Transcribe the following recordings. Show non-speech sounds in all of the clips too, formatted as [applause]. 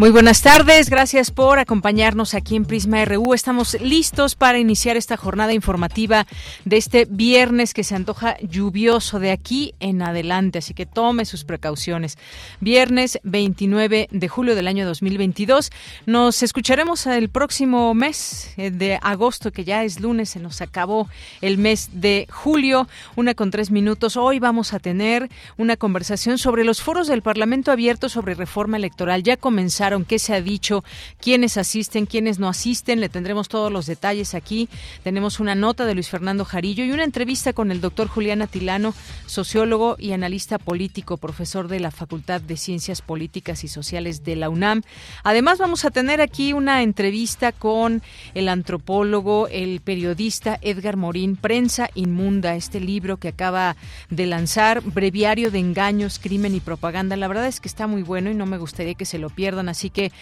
Muy buenas tardes, gracias por acompañarnos aquí en Prisma RU. Estamos listos para iniciar esta jornada informativa de este viernes que se antoja lluvioso de aquí en adelante, así que tome sus precauciones. Viernes 29 de julio del año 2022. Nos escucharemos el próximo mes eh, de agosto, que ya es lunes, se nos acabó el mes de julio, una con tres minutos. Hoy vamos a tener una conversación sobre los foros del Parlamento abierto sobre reforma electoral. Ya comenzaron qué se ha dicho, quiénes asisten, quiénes no asisten. Le tendremos todos los detalles aquí. Tenemos una nota de Luis Fernando Jarillo y una entrevista con el doctor Julián Atilano, sociólogo y analista político, profesor de la Facultad de Ciencias Políticas y Sociales de la UNAM. Además, vamos a tener aquí una entrevista con el antropólogo, el periodista Edgar Morín, Prensa Inmunda, este libro que acaba de lanzar, Breviario de Engaños, Crimen y Propaganda. La verdad es que está muy bueno y no me gustaría que se lo pierdan. Así que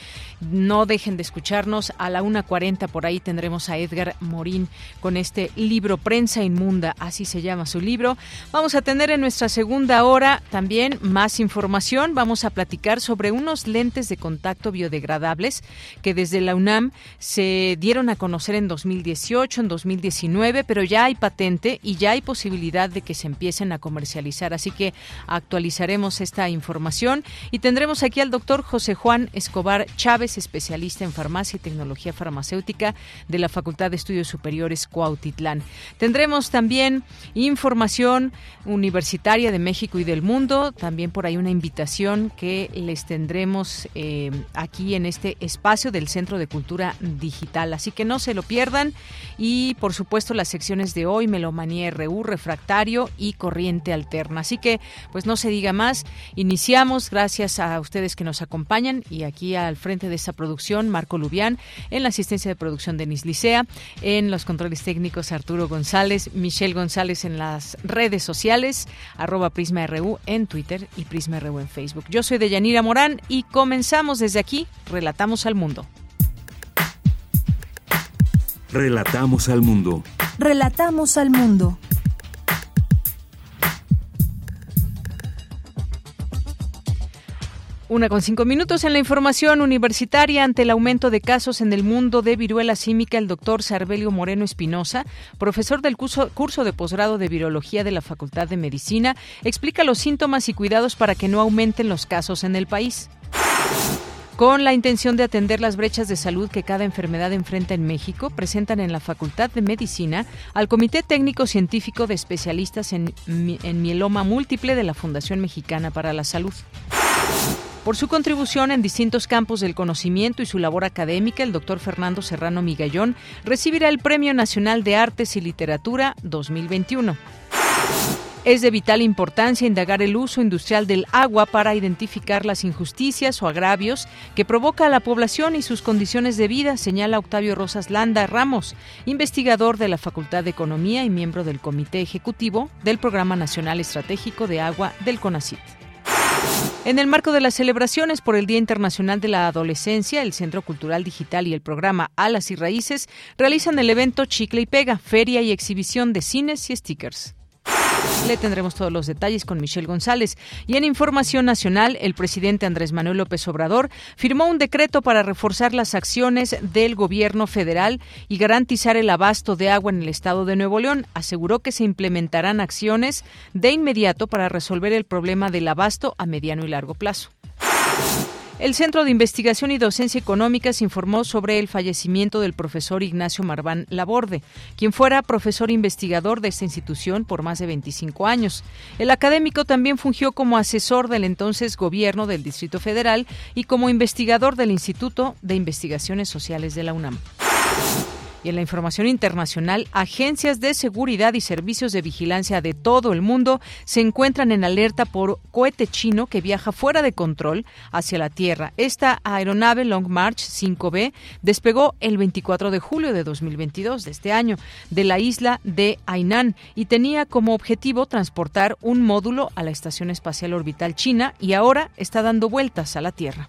no dejen de escucharnos. A la 1.40 por ahí tendremos a Edgar Morín con este libro Prensa Inmunda, así se llama su libro. Vamos a tener en nuestra segunda hora también más información. Vamos a platicar sobre unos lentes de contacto biodegradables que desde la UNAM se dieron a conocer en 2018, en 2019, pero ya hay patente y ya hay posibilidad de que se empiecen a comercializar. Así que actualizaremos esta información y tendremos aquí al doctor José Juan Escobar Chávez, especialista en farmacia y tecnología farmacéutica de la Facultad de Estudios Superiores Cuautitlán. Tendremos también información universitaria de México y del mundo, también por ahí una invitación que les tendremos eh, aquí en este espacio del Centro de Cultura Digital. Así que no se lo pierdan y por supuesto las secciones de hoy, Melomanía RU, Refractario y Corriente Alterna. Así que pues no se diga más, iniciamos gracias a ustedes que nos acompañan y aquí al frente de esta producción, Marco Lubián, en la asistencia de producción Denis Licea, en los controles técnicos Arturo González, Michelle González en las redes sociales, arroba Prisma RU en Twitter y Prisma RU en Facebook. Yo soy Deyanira Morán y comenzamos desde aquí, Relatamos al Mundo. Relatamos al mundo. Relatamos al mundo. Una con cinco minutos en la información universitaria ante el aumento de casos en el mundo de viruela símica, el doctor Sarbelio Moreno Espinosa, profesor del curso, curso de posgrado de virología de la Facultad de Medicina, explica los síntomas y cuidados para que no aumenten los casos en el país. Con la intención de atender las brechas de salud que cada enfermedad enfrenta en México, presentan en la Facultad de Medicina al Comité Técnico Científico de Especialistas en, en Mieloma Múltiple de la Fundación Mexicana para la Salud. Por su contribución en distintos campos del conocimiento y su labor académica, el doctor Fernando Serrano Migallón recibirá el Premio Nacional de Artes y Literatura 2021. Es de vital importancia indagar el uso industrial del agua para identificar las injusticias o agravios que provoca a la población y sus condiciones de vida, señala Octavio Rosas Landa Ramos, investigador de la Facultad de Economía y miembro del Comité Ejecutivo del Programa Nacional Estratégico de Agua del CONACYT. En el marco de las celebraciones por el Día Internacional de la Adolescencia, el Centro Cultural Digital y el programa Alas y Raíces realizan el evento Chicle y Pega, feria y exhibición de cines y stickers. Le tendremos todos los detalles con Michelle González. Y en Información Nacional, el presidente Andrés Manuel López Obrador firmó un decreto para reforzar las acciones del gobierno federal y garantizar el abasto de agua en el estado de Nuevo León. Aseguró que se implementarán acciones de inmediato para resolver el problema del abasto a mediano y largo plazo. El Centro de Investigación y Docencia Económicas informó sobre el fallecimiento del profesor Ignacio Marván Laborde, quien fuera profesor investigador de esta institución por más de 25 años. El académico también fungió como asesor del entonces gobierno del Distrito Federal y como investigador del Instituto de Investigaciones Sociales de la UNAM. Y en la información internacional, agencias de seguridad y servicios de vigilancia de todo el mundo se encuentran en alerta por cohete chino que viaja fuera de control hacia la Tierra. Esta aeronave Long March 5B despegó el 24 de julio de 2022 de este año de la isla de Hainan y tenía como objetivo transportar un módulo a la Estación Espacial Orbital China y ahora está dando vueltas a la Tierra.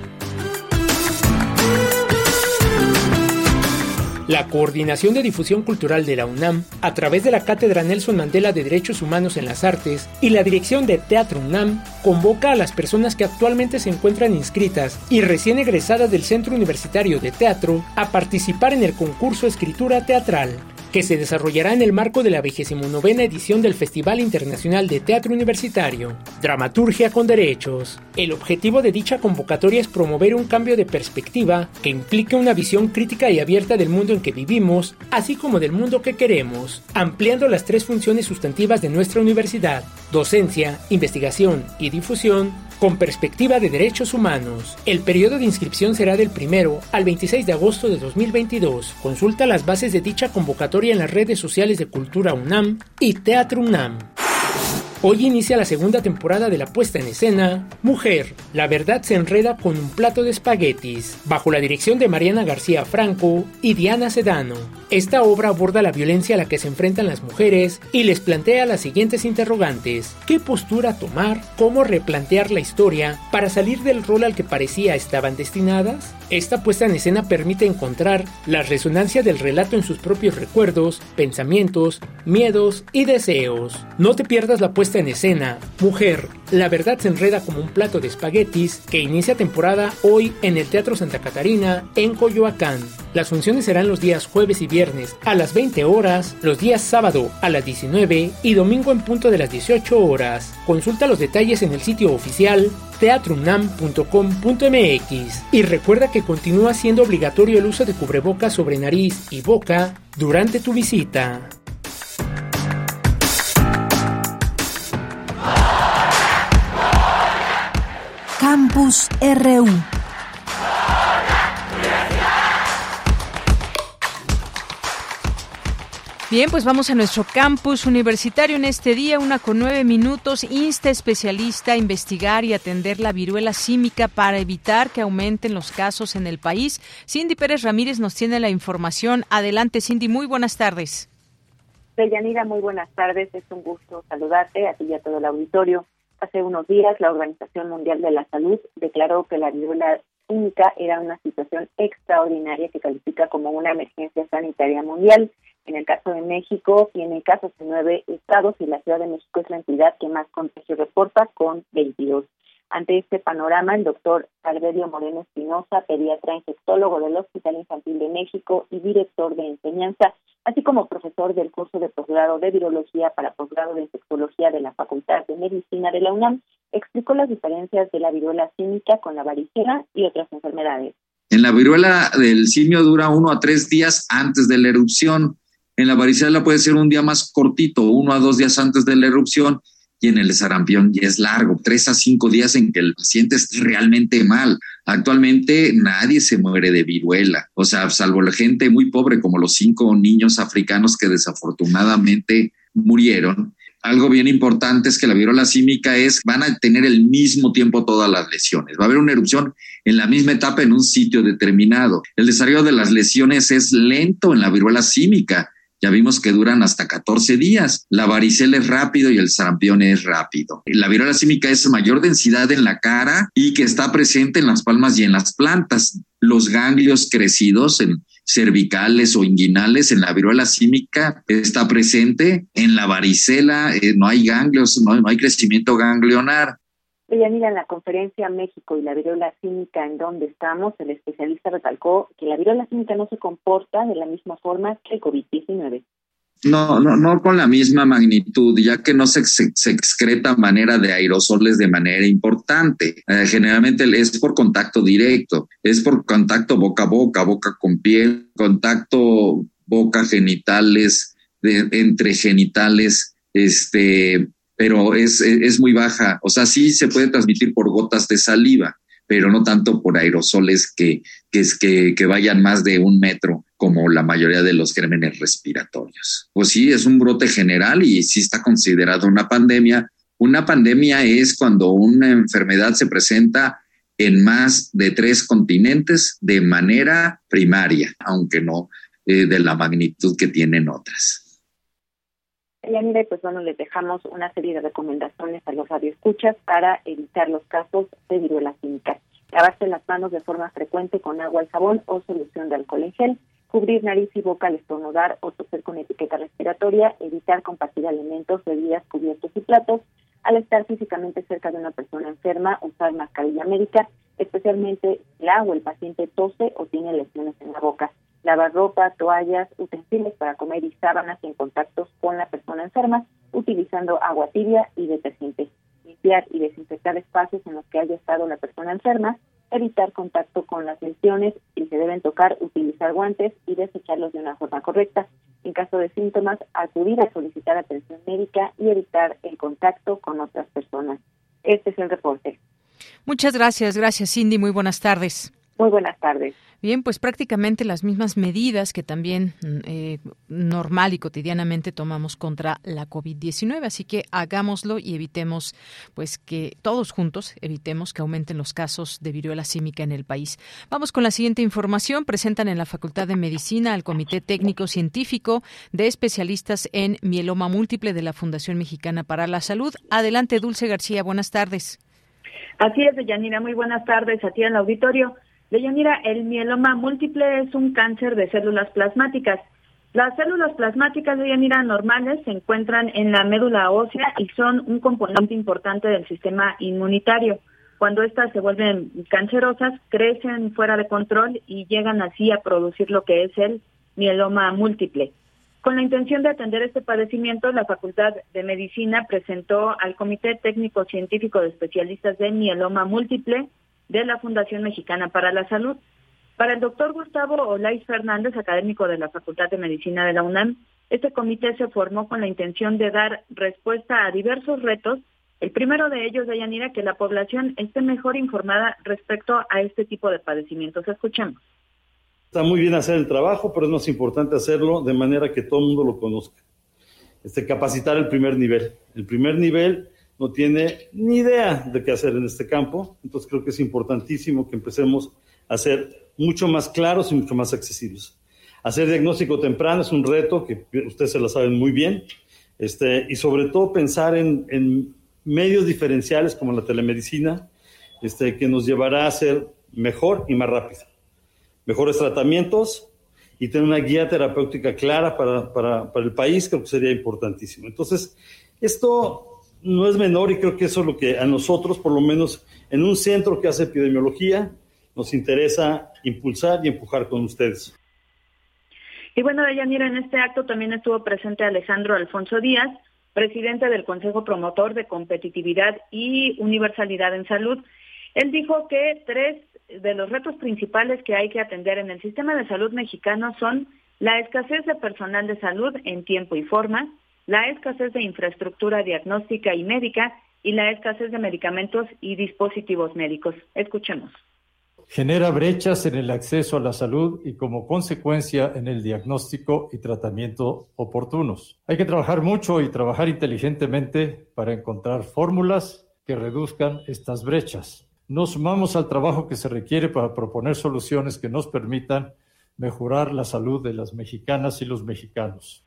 La Coordinación de Difusión Cultural de la UNAM, a través de la Cátedra Nelson Mandela de Derechos Humanos en las Artes y la Dirección de Teatro UNAM, convoca a las personas que actualmente se encuentran inscritas y recién egresadas del Centro Universitario de Teatro a participar en el concurso Escritura Teatral que se desarrollará en el marco de la 29 edición del Festival Internacional de Teatro Universitario, Dramaturgia con Derechos. El objetivo de dicha convocatoria es promover un cambio de perspectiva que implique una visión crítica y abierta del mundo en que vivimos, así como del mundo que queremos, ampliando las tres funciones sustantivas de nuestra universidad, docencia, investigación y difusión, con perspectiva de derechos humanos. El periodo de inscripción será del 1 al 26 de agosto de 2022. Consulta las bases de dicha convocatoria en las redes sociales de Cultura UNAM y Teatro UNAM. Hoy inicia la segunda temporada de la puesta en escena Mujer, la verdad se enreda con un plato de espaguetis, bajo la dirección de Mariana García Franco y Diana Sedano. Esta obra aborda la violencia a la que se enfrentan las mujeres y les plantea las siguientes interrogantes. ¿Qué postura tomar? ¿Cómo replantear la historia para salir del rol al que parecía estaban destinadas? Esta puesta en escena permite encontrar la resonancia del relato en sus propios recuerdos, pensamientos, miedos y deseos. No te pierdas la puesta en escena, Mujer, la verdad se enreda como un plato de espaguetis, que inicia temporada hoy en el Teatro Santa Catarina, en Coyoacán. Las funciones serán los días jueves y viernes a las 20 horas, los días sábado a las 19 y domingo en punto de las 18 horas. Consulta los detalles en el sitio oficial teatrunam.com.mx y recuerda que continúa siendo obligatorio el uso de cubrebocas sobre nariz y boca durante tu visita. Campus RU. Bien, pues vamos a nuestro campus universitario en este día, una con nueve minutos. Insta especialista a investigar y atender la viruela símica para evitar que aumenten los casos en el país. Cindy Pérez Ramírez nos tiene la información. Adelante, Cindy, muy buenas tardes. Deyanira, muy buenas tardes. Es un gusto saludarte a ti y a todo el auditorio. Hace unos días, la Organización Mundial de la Salud declaró que la viruela única era una situación extraordinaria que califica como una emergencia sanitaria mundial. En el caso de México, tiene casos en nueve estados y la Ciudad de México es la entidad que más contagios reporta con 22. Ante este panorama, el doctor Alberio Moreno Espinosa, pediatra infectólogo del Hospital Infantil de México y director de enseñanza, así como profesor del curso de posgrado de virología para posgrado de infectología de la Facultad de Medicina de la UNAM, explicó las diferencias de la viruela símica con la varicela y otras enfermedades. En la viruela del simio dura uno a tres días antes de la erupción. En la varicela puede ser un día más cortito, uno a dos días antes de la erupción y en el sarampión ya es largo, tres a cinco días en que el paciente esté realmente mal. Actualmente nadie se muere de viruela, o sea, salvo la gente muy pobre como los cinco niños africanos que desafortunadamente murieron. Algo bien importante es que la viruela símica es, van a tener el mismo tiempo todas las lesiones. Va a haber una erupción en la misma etapa en un sitio determinado. El desarrollo de las lesiones es lento en la viruela símica ya vimos que duran hasta 14 días. La varicela es rápido y el sarampión es rápido. La viruela símica es mayor densidad en la cara y que está presente en las palmas y en las plantas. Los ganglios crecidos en cervicales o inguinales en la viruela símica está presente. En la varicela eh, no hay ganglios, no hay crecimiento ganglionar. Ella mira en la conferencia México y la viruela cínica en donde estamos, el especialista recalcó que la viruela cínica no se comporta de la misma forma que el COVID-19. No, no, no con la misma magnitud, ya que no se, se, excreta manera de aerosoles de manera importante. Eh, generalmente es por contacto directo, es por contacto boca a boca, boca con piel, contacto boca genitales, entre genitales, este, pero es, es muy baja. O sea, sí se puede transmitir por gotas de saliva, pero no tanto por aerosoles que, que, que, vayan más de un metro como la mayoría de los gérmenes respiratorios. Pues sí, es un brote general y sí está considerado una pandemia. Una pandemia es cuando una enfermedad se presenta en más de tres continentes de manera primaria, aunque no eh, de la magnitud que tienen otras. Yanire, pues bueno, les dejamos una serie de recomendaciones a los radioescuchas para evitar los casos de viruela química. Lavarse las manos de forma frecuente con agua y jabón o solución de alcohol en gel, cubrir nariz y boca al estornudar o toser con etiqueta respiratoria, evitar compartir alimentos, bebidas, cubiertos y platos, al estar físicamente cerca de una persona enferma, usar mascarilla médica, especialmente la o el paciente tose o tiene lesiones en la boca, lavar ropa, toallas, utensilios para comer y sábanas en contactos con la persona enferma, utilizando agua tibia y detergente limpiar y desinfectar espacios en los que haya estado la persona enferma, evitar contacto con las lesiones, si se deben tocar, utilizar guantes y desecharlos de una forma correcta. En caso de síntomas, acudir a solicitar atención médica y evitar el contacto con otras personas. Este es el reporte. Muchas gracias, gracias Cindy, muy buenas tardes. Muy buenas tardes. Bien, pues prácticamente las mismas medidas que también mm, eh, normal y cotidianamente tomamos contra la COVID-19, así que hagámoslo y evitemos, pues que todos juntos evitemos que aumenten los casos de viruela símica en el país. Vamos con la siguiente información. Presentan en la Facultad de Medicina al Comité Técnico Científico de Especialistas en Mieloma Múltiple de la Fundación Mexicana para la Salud. Adelante, Dulce García. Buenas tardes. Así es, Yanira. Muy buenas tardes a en el auditorio. Deyanira, el mieloma múltiple es un cáncer de células plasmáticas. Las células plasmáticas de normales se encuentran en la médula ósea y son un componente importante del sistema inmunitario. Cuando éstas se vuelven cancerosas, crecen fuera de control y llegan así a producir lo que es el mieloma múltiple. Con la intención de atender este padecimiento, la Facultad de Medicina presentó al Comité Técnico Científico de Especialistas de Mieloma Múltiple de la Fundación Mexicana para la Salud. Para el doctor Gustavo Olais Fernández, académico de la Facultad de Medicina de la UNAM, este comité se formó con la intención de dar respuesta a diversos retos. El primero de ellos, Dayanira, que la población esté mejor informada respecto a este tipo de padecimientos. Escuchemos. Está muy bien hacer el trabajo, pero es más importante hacerlo de manera que todo el mundo lo conozca. Este, capacitar el primer nivel. El primer nivel no tiene ni idea de qué hacer en este campo. Entonces creo que es importantísimo que empecemos a ser mucho más claros y mucho más accesibles. Hacer diagnóstico temprano es un reto que ustedes se lo saben muy bien. Este, y sobre todo pensar en, medios diferenciales como la telemedicina, este, que nos llevará a ser mejor y más rápido. Mejores tratamientos y tener una guía terapéutica clara para, para, para el país, creo que sería importantísimo. Entonces, esto no es menor y creo que eso es lo que a nosotros, por lo menos en un centro que hace epidemiología, nos interesa impulsar y empujar con ustedes. Y bueno, Deyanira, en este acto también estuvo presente Alejandro Alfonso Díaz, presidente del Consejo Promotor de Competitividad y Universalidad en Salud. Él dijo que tres de los retos principales que hay que atender en el sistema de salud mexicano son la escasez de personal de salud en tiempo y forma, la escasez de infraestructura diagnóstica y médica y la escasez de medicamentos y dispositivos médicos. Escuchemos. Genera brechas en el acceso a la salud y como consecuencia en el diagnóstico y tratamiento oportunos. Hay que trabajar mucho y trabajar inteligentemente para encontrar fórmulas que reduzcan estas brechas. Nos sumamos al trabajo que se requiere para proponer soluciones que nos permitan mejorar la salud de las mexicanas y los mexicanos.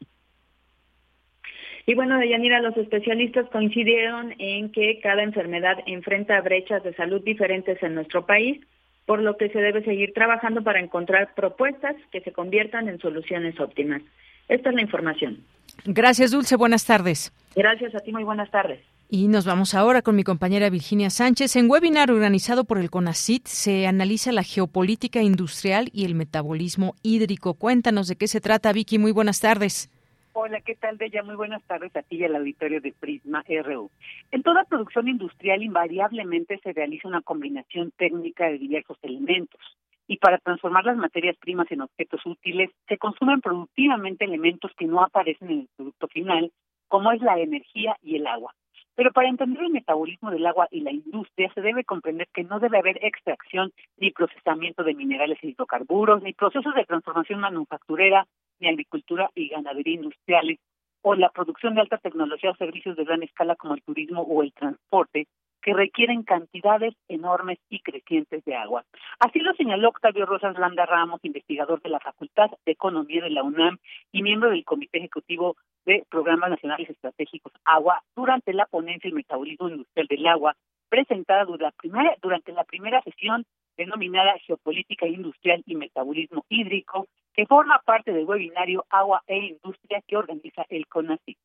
Y bueno, Deyanira, los especialistas coincidieron en que cada enfermedad enfrenta brechas de salud diferentes en nuestro país, por lo que se debe seguir trabajando para encontrar propuestas que se conviertan en soluciones óptimas. Esta es la información. Gracias, Dulce. Buenas tardes. Gracias a ti, muy buenas tardes. Y nos vamos ahora con mi compañera Virginia Sánchez. En webinar organizado por el CONACIT se analiza la geopolítica industrial y el metabolismo hídrico. Cuéntanos de qué se trata, Vicky. Muy buenas tardes. Hola, ¿qué tal, Deya? Muy buenas tardes a ti y al auditorio de Prisma RU. En toda producción industrial invariablemente se realiza una combinación técnica de diversos elementos y para transformar las materias primas en objetos útiles se consumen productivamente elementos que no aparecen en el producto final, como es la energía y el agua. Pero para entender el metabolismo del agua y la industria se debe comprender que no debe haber extracción ni procesamiento de minerales y hidrocarburos, ni procesos de transformación manufacturera, ni agricultura y ganadería industriales, o la producción de alta tecnología o servicios de gran escala como el turismo o el transporte, que requieren cantidades enormes y crecientes de agua. Así lo señaló Octavio Rosas Landa Ramos, investigador de la Facultad de Economía de la UNAM y miembro del Comité Ejecutivo de Programas Nacionales Estratégicos Agua durante la ponencia El Metabolismo Industrial del Agua, presentada durante la primera, durante la primera sesión denominada Geopolítica Industrial y Metabolismo Hídrico, que forma parte del webinario Agua e Industria que organiza el CONACYT.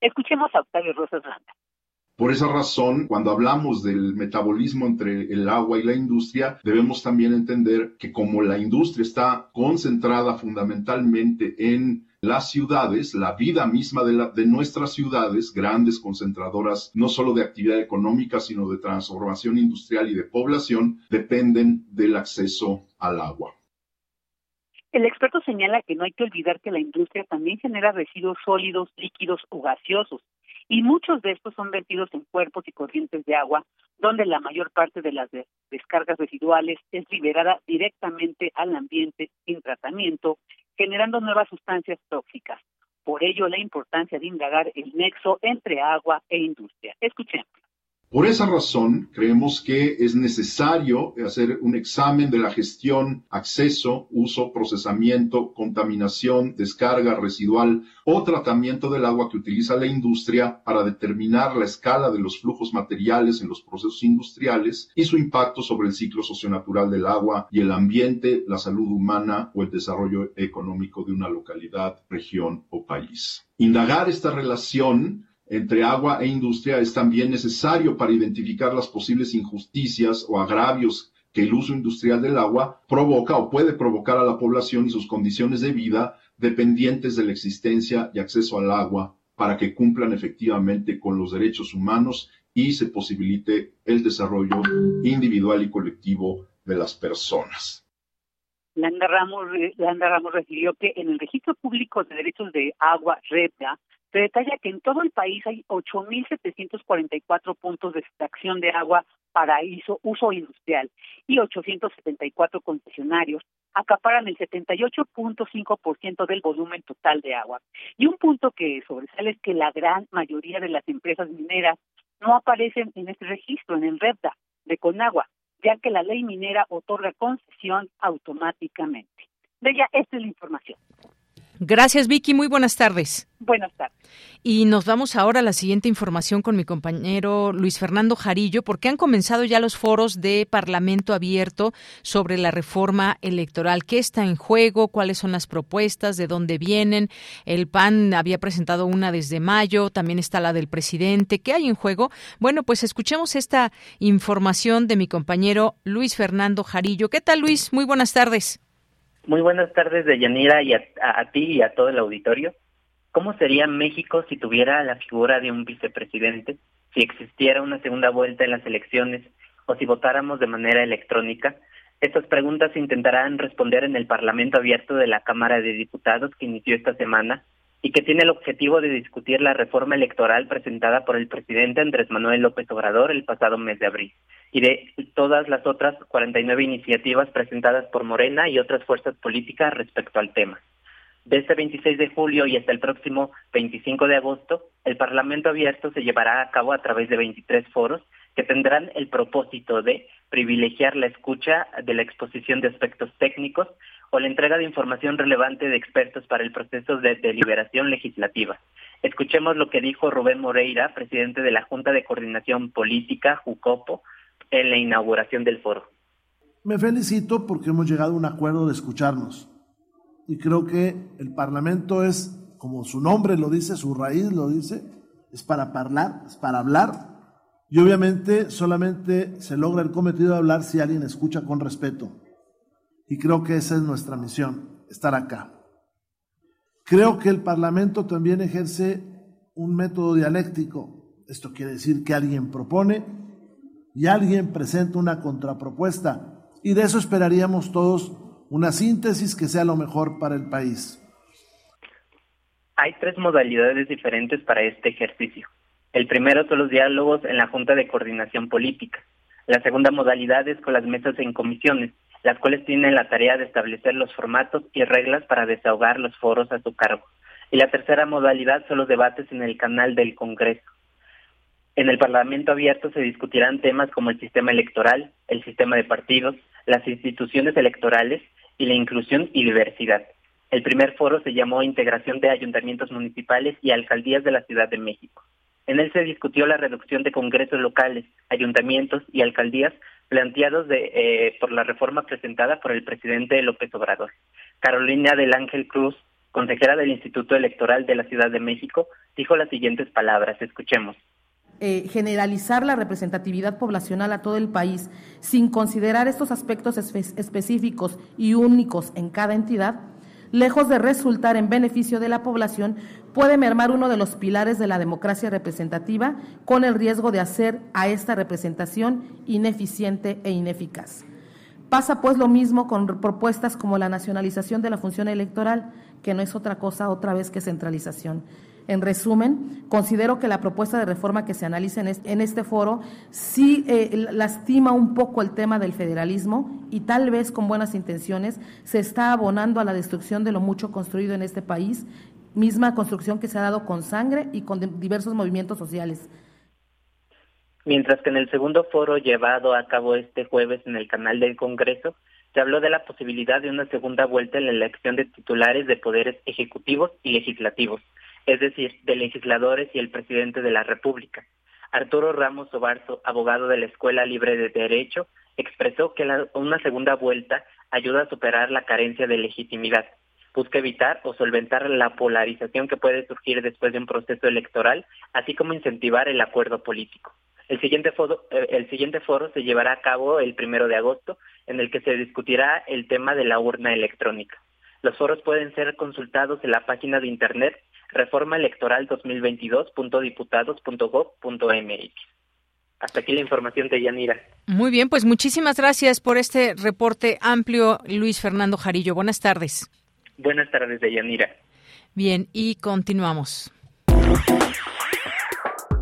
Escuchemos a Octavio Rosas Landa. Por esa razón, cuando hablamos del metabolismo entre el agua y la industria, debemos también entender que como la industria está concentrada fundamentalmente en las ciudades, la vida misma de, nuestras ciudades, grandes concentradoras no solo de actividad económica, sino de transformación industrial y de población, dependen del acceso al agua. El experto señala que no hay que olvidar que la industria también genera residuos sólidos, líquidos o gaseosos, y muchos de estos son vertidos en cuerpos y corrientes de agua, donde la mayor parte de las descargas residuales es liberada directamente al ambiente sin tratamiento, generando nuevas sustancias tóxicas. Por ello, la importancia de indagar el nexo entre agua e industria. Escuchemos. Por esa razón, creemos que es necesario hacer un examen de la gestión, acceso, uso, procesamiento, contaminación, descarga residual o tratamiento del agua que utiliza la industria para determinar la escala de los flujos materiales en los procesos industriales y su impacto sobre el ciclo socionatural del agua y el ambiente, la salud humana o el desarrollo económico de una localidad, región o país. Indagar esta relación entre agua e industria es también necesario para identificar las posibles injusticias o agravios que el uso industrial del agua provoca o puede provocar a la población y sus condiciones de vida dependientes de la existencia y acceso al agua para que cumplan efectivamente con los derechos humanos y se posibilite el desarrollo individual y colectivo de las personas. Landa Ramos, Landa Ramos refirió que en el registro público de derechos de agua, REPA, se detalla que en todo el país hay 8.744 puntos de extracción de agua para uso industrial y 874 concesionarios acaparan el 78.5% del volumen total de agua. Y un punto que sobresale es que la gran mayoría de las empresas mineras no aparecen en este registro, en el REPDA de Conagua, ya que la ley minera otorga concesión automáticamente. De esta es la información. Gracias, Vicky. Muy buenas tardes. Buenas tardes. Y nos vamos ahora a la siguiente información con mi compañero Luis Fernando Jarillo, porque han comenzado ya los foros de Parlamento abierto sobre la reforma electoral. ¿Qué está en juego? ¿Cuáles son las propuestas? ¿De dónde vienen? El PAN había presentado una desde mayo, también está la del presidente. ¿Qué hay en juego? Bueno, pues escuchemos esta información de mi compañero Luis Fernando Jarillo. ¿Qué tal, Luis? Muy buenas tardes. Muy buenas tardes, Deyanira, y a, ti y a todo el auditorio. ¿Cómo sería México si tuviera la figura de un vicepresidente, si existiera una segunda vuelta en las elecciones o si votáramos de manera electrónica? Estas preguntas se intentarán responder en el Parlamento Abierto de la Cámara de Diputados que inició esta semana y que tiene el objetivo de discutir la reforma electoral presentada por el presidente Andrés Manuel López Obrador el pasado mes de abril y de todas las otras 49 iniciativas presentadas por Morena y otras fuerzas políticas respecto al tema. Desde este 26 de julio y hasta el próximo 25 de agosto, el Parlamento Abierto se llevará a cabo a través de 23 foros que tendrán el propósito de privilegiar la escucha de la exposición de aspectos técnicos o la entrega de información relevante de expertos para el proceso de deliberación legislativa. Escuchemos lo que dijo Rubén Moreira, presidente de la Junta de Coordinación Política, JUCOPO, en la inauguración del foro. Me felicito porque hemos llegado a un acuerdo de escucharnos. Y creo que el Parlamento es, como su nombre lo dice, su raíz lo dice, es para hablar, es para hablar. Y obviamente solamente se logra el cometido de hablar si alguien escucha con respeto. Y creo que esa es nuestra misión, estar acá. Creo que el Parlamento también ejerce un método dialéctico. Esto quiere decir que alguien propone y alguien presenta una contrapropuesta. Y de eso esperaríamos todos una síntesis que sea lo mejor para el país. Hay tres modalidades diferentes para este ejercicio. El primero son los diálogos en la Junta de Coordinación Política. La segunda modalidad es con las mesas en comisiones, las cuales tienen la tarea de establecer los formatos y reglas para desahogar los foros a su cargo. Y la tercera modalidad son los debates en el canal del Congreso. En el Parlamento abierto se discutirán temas como el sistema electoral, el sistema de partidos, las instituciones electorales y la inclusión y diversidad. El primer foro se llamó Integración de Ayuntamientos Municipales y Alcaldías de la Ciudad de México. En él se discutió la reducción de congresos locales, ayuntamientos y alcaldías planteados de, eh, por la reforma presentada por el presidente López Obrador. Carolina del Ángel Cruz, consejera del Instituto Electoral de la Ciudad de México, dijo las siguientes palabras. Escuchemos. Eh, generalizar la representatividad poblacional a todo el país sin considerar estos aspectos específicos y únicos en cada entidad, lejos de resultar en beneficio de la población, puede mermar uno de los pilares de la democracia representativa con el riesgo de hacer a esta representación ineficiente e ineficaz. Pasa pues lo mismo con propuestas como la nacionalización de la función electoral, que no es otra cosa otra vez que centralización. En resumen, considero que la propuesta de reforma que se analiza en este, foro sí eh, lastima un poco el tema del federalismo y tal vez con buenas intenciones se está abonando a la destrucción de lo mucho construido en este país, misma construcción que se ha dado con sangre y con diversos movimientos sociales. Mientras que en el segundo foro llevado a cabo este jueves en el canal del Congreso, se habló de la posibilidad de una segunda vuelta en la elección de titulares de poderes ejecutivos y legislativos, es decir, de legisladores y el presidente de la República. Arturo Ramos Obarzo, abogado de la Escuela Libre de Derecho, expresó que una segunda vuelta ayuda a superar la carencia de legitimidad, busca evitar o solventar la polarización que puede surgir después de un proceso electoral, así como incentivar el acuerdo político. El siguiente, foro, eh, el siguiente foro se llevará a cabo el primero de agosto, en el que se discutirá el tema de la urna electrónica. Los foros pueden ser consultados en la página de internet reforma electoral 2022.diputados.gov.mx. Hasta aquí la información de Yanira. Muy bien, pues muchísimas gracias por este reporte amplio, Luis Fernando Jarillo. Buenas tardes. Buenas tardes, de Yanira. Bien, y continuamos.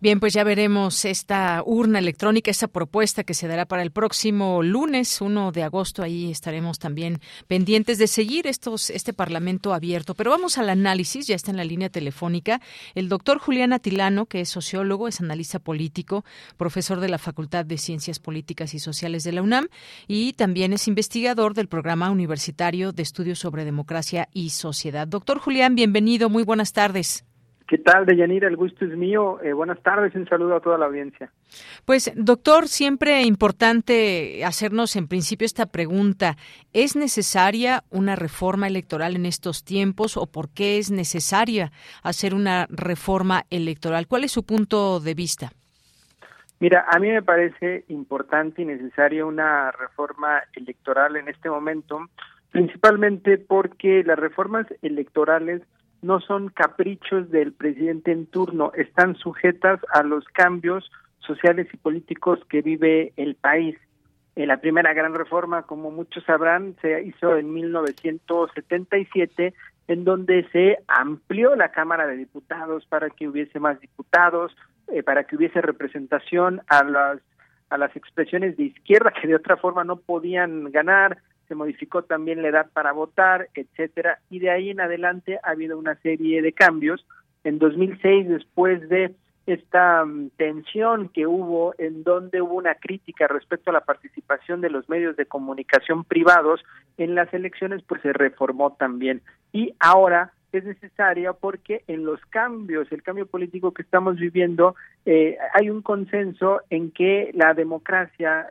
Bien, pues ya veremos esta urna electrónica, esta propuesta que se dará para el próximo lunes, 1 de agosto. Ahí estaremos también pendientes de seguir estos, este Parlamento abierto. Pero vamos al análisis, ya está en la línea telefónica el doctor Julián Atilano, que es sociólogo, es analista político, profesor de la Facultad de Ciencias Políticas y Sociales de la UNAM y también es investigador del Programa Universitario de Estudios sobre Democracia y Sociedad. Doctor Julián, bienvenido, muy buenas tardes. ¿Qué tal, Deyanira? El gusto es mío. Eh, buenas tardes un saludo a toda la audiencia. Pues, doctor, siempre importante hacernos en principio esta pregunta. ¿Es necesaria una reforma electoral en estos tiempos o por qué es necesaria hacer una reforma electoral? ¿Cuál es su punto de vista? Mira, a mí me parece importante y necesaria una reforma electoral en este momento, principalmente porque las reformas electorales no son caprichos del presidente en turno, están sujetas a los cambios sociales y políticos que vive el país. Eh, la primera gran reforma, como muchos sabrán, se hizo en 1977, en donde se amplió la Cámara de Diputados para que hubiese más diputados, eh, para que hubiese representación a las a las expresiones de izquierda que de otra forma no podían ganar, se modificó también la edad para votar, etcétera, y de ahí en adelante ha habido una serie de cambios. En 2006, después de esta mm, tensión que hubo en donde hubo una crítica respecto a la participación de los medios de comunicación privados en las elecciones, pues se reformó también. Y ahora es necesaria porque en los cambios, el cambio político que estamos viviendo, eh, hay un consenso en que la democracia,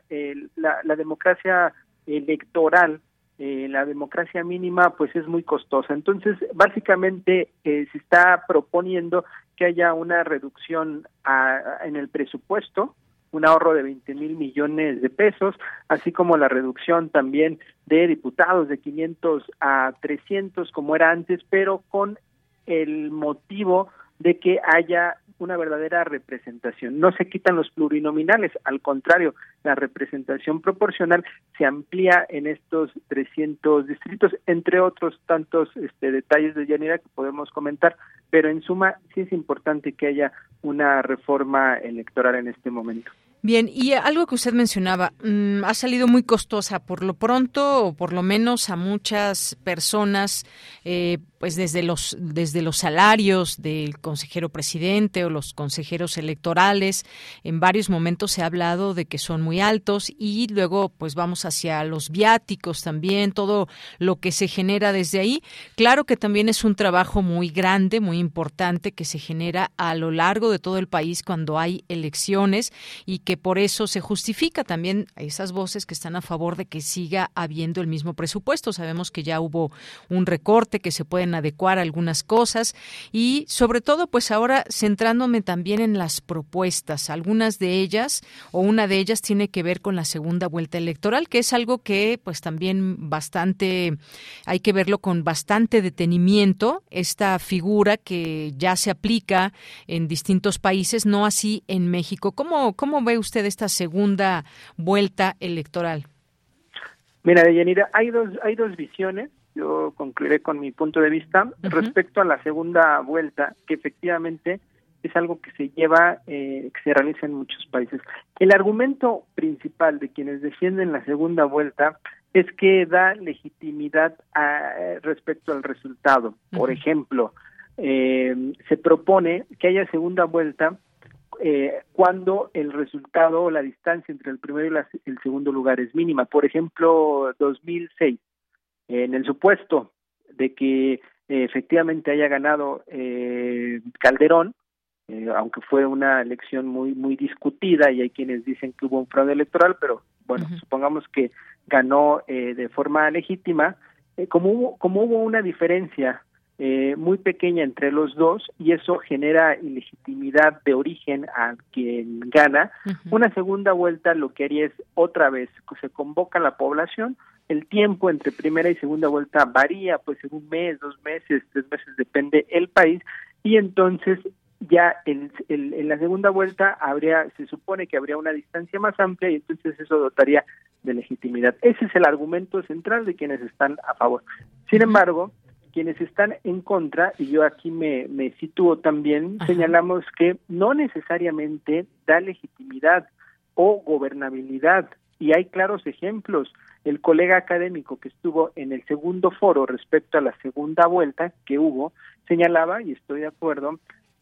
la democracia electoral eh, la democracia mínima pues es muy costosa. Entonces, básicamente eh, se está proponiendo que haya una reducción en el presupuesto, un ahorro de 20 mil millones de pesos, así como la reducción también de diputados de 500 a 300 como era antes, pero con el motivo de que haya una verdadera representación. No se quitan los plurinominales, al contrario, la representación proporcional se amplía en estos 300 distritos, entre otros tantos este, detalles de Yanira que podemos comentar, pero en suma sí es importante que haya una reforma electoral en este momento. Bien, y algo que usted mencionaba, mm, ha salido muy costosa, por lo pronto, o por lo menos a muchas personas, eh, pues desde los desde los salarios del consejero presidente o los consejeros electorales en varios momentos se ha hablado de que son muy altos y luego pues vamos hacia los viáticos también todo lo que se genera desde ahí. Claro que también es un trabajo muy grande muy importante que se genera a lo largo de todo el país cuando hay elecciones y que por eso se justifica también esas voces que están a favor de que siga habiendo el mismo presupuesto. Sabemos que ya hubo un recorte que se puede adecuar algunas cosas y sobre todo pues ahora centrándome también en las propuestas, algunas de ellas o una de ellas tiene que ver con la segunda vuelta electoral, que es algo que pues también bastante hay que verlo con bastante detenimiento, esta figura que ya se aplica en distintos países, no así en México. ¿Cómo, cómo ve usted esta segunda vuelta electoral? Mira, Deyanira, hay dos, hay dos visiones yo concluiré con mi punto de vista respecto a la segunda vuelta, que efectivamente es algo que se lleva, eh, que se realiza en muchos países. El argumento principal de quienes defienden la segunda vuelta es que da legitimidad a, respecto al resultado. Por ejemplo, eh, se propone que haya segunda vuelta eh, cuando el resultado o la distancia entre el primero y el segundo lugar es mínima. Por ejemplo, 2006 en el supuesto de que eh, efectivamente haya ganado eh, Calderón, eh, aunque fue una elección muy muy discutida y hay quienes dicen que hubo un fraude electoral, pero bueno, supongamos que ganó de forma legítima, como hubo como hubo una diferencia muy pequeña entre los dos y eso genera ilegitimidad de origen a quien gana. Una segunda vuelta lo que haría es otra vez se convoca a la población el tiempo entre primera y segunda vuelta varía, pues en un mes, dos meses, tres meses, depende el país, y entonces ya en, en, la segunda vuelta habría, se supone que habría una distancia más amplia y entonces eso dotaría de legitimidad. Ese es el argumento central de quienes están a favor. Sin embargo, quienes están en contra, y yo aquí me, me sitúo también, señalamos que no necesariamente da legitimidad o gobernabilidad, y hay claros ejemplos el colega académico que estuvo en el segundo foro respecto a la segunda vuelta que hubo señalaba, y estoy de acuerdo,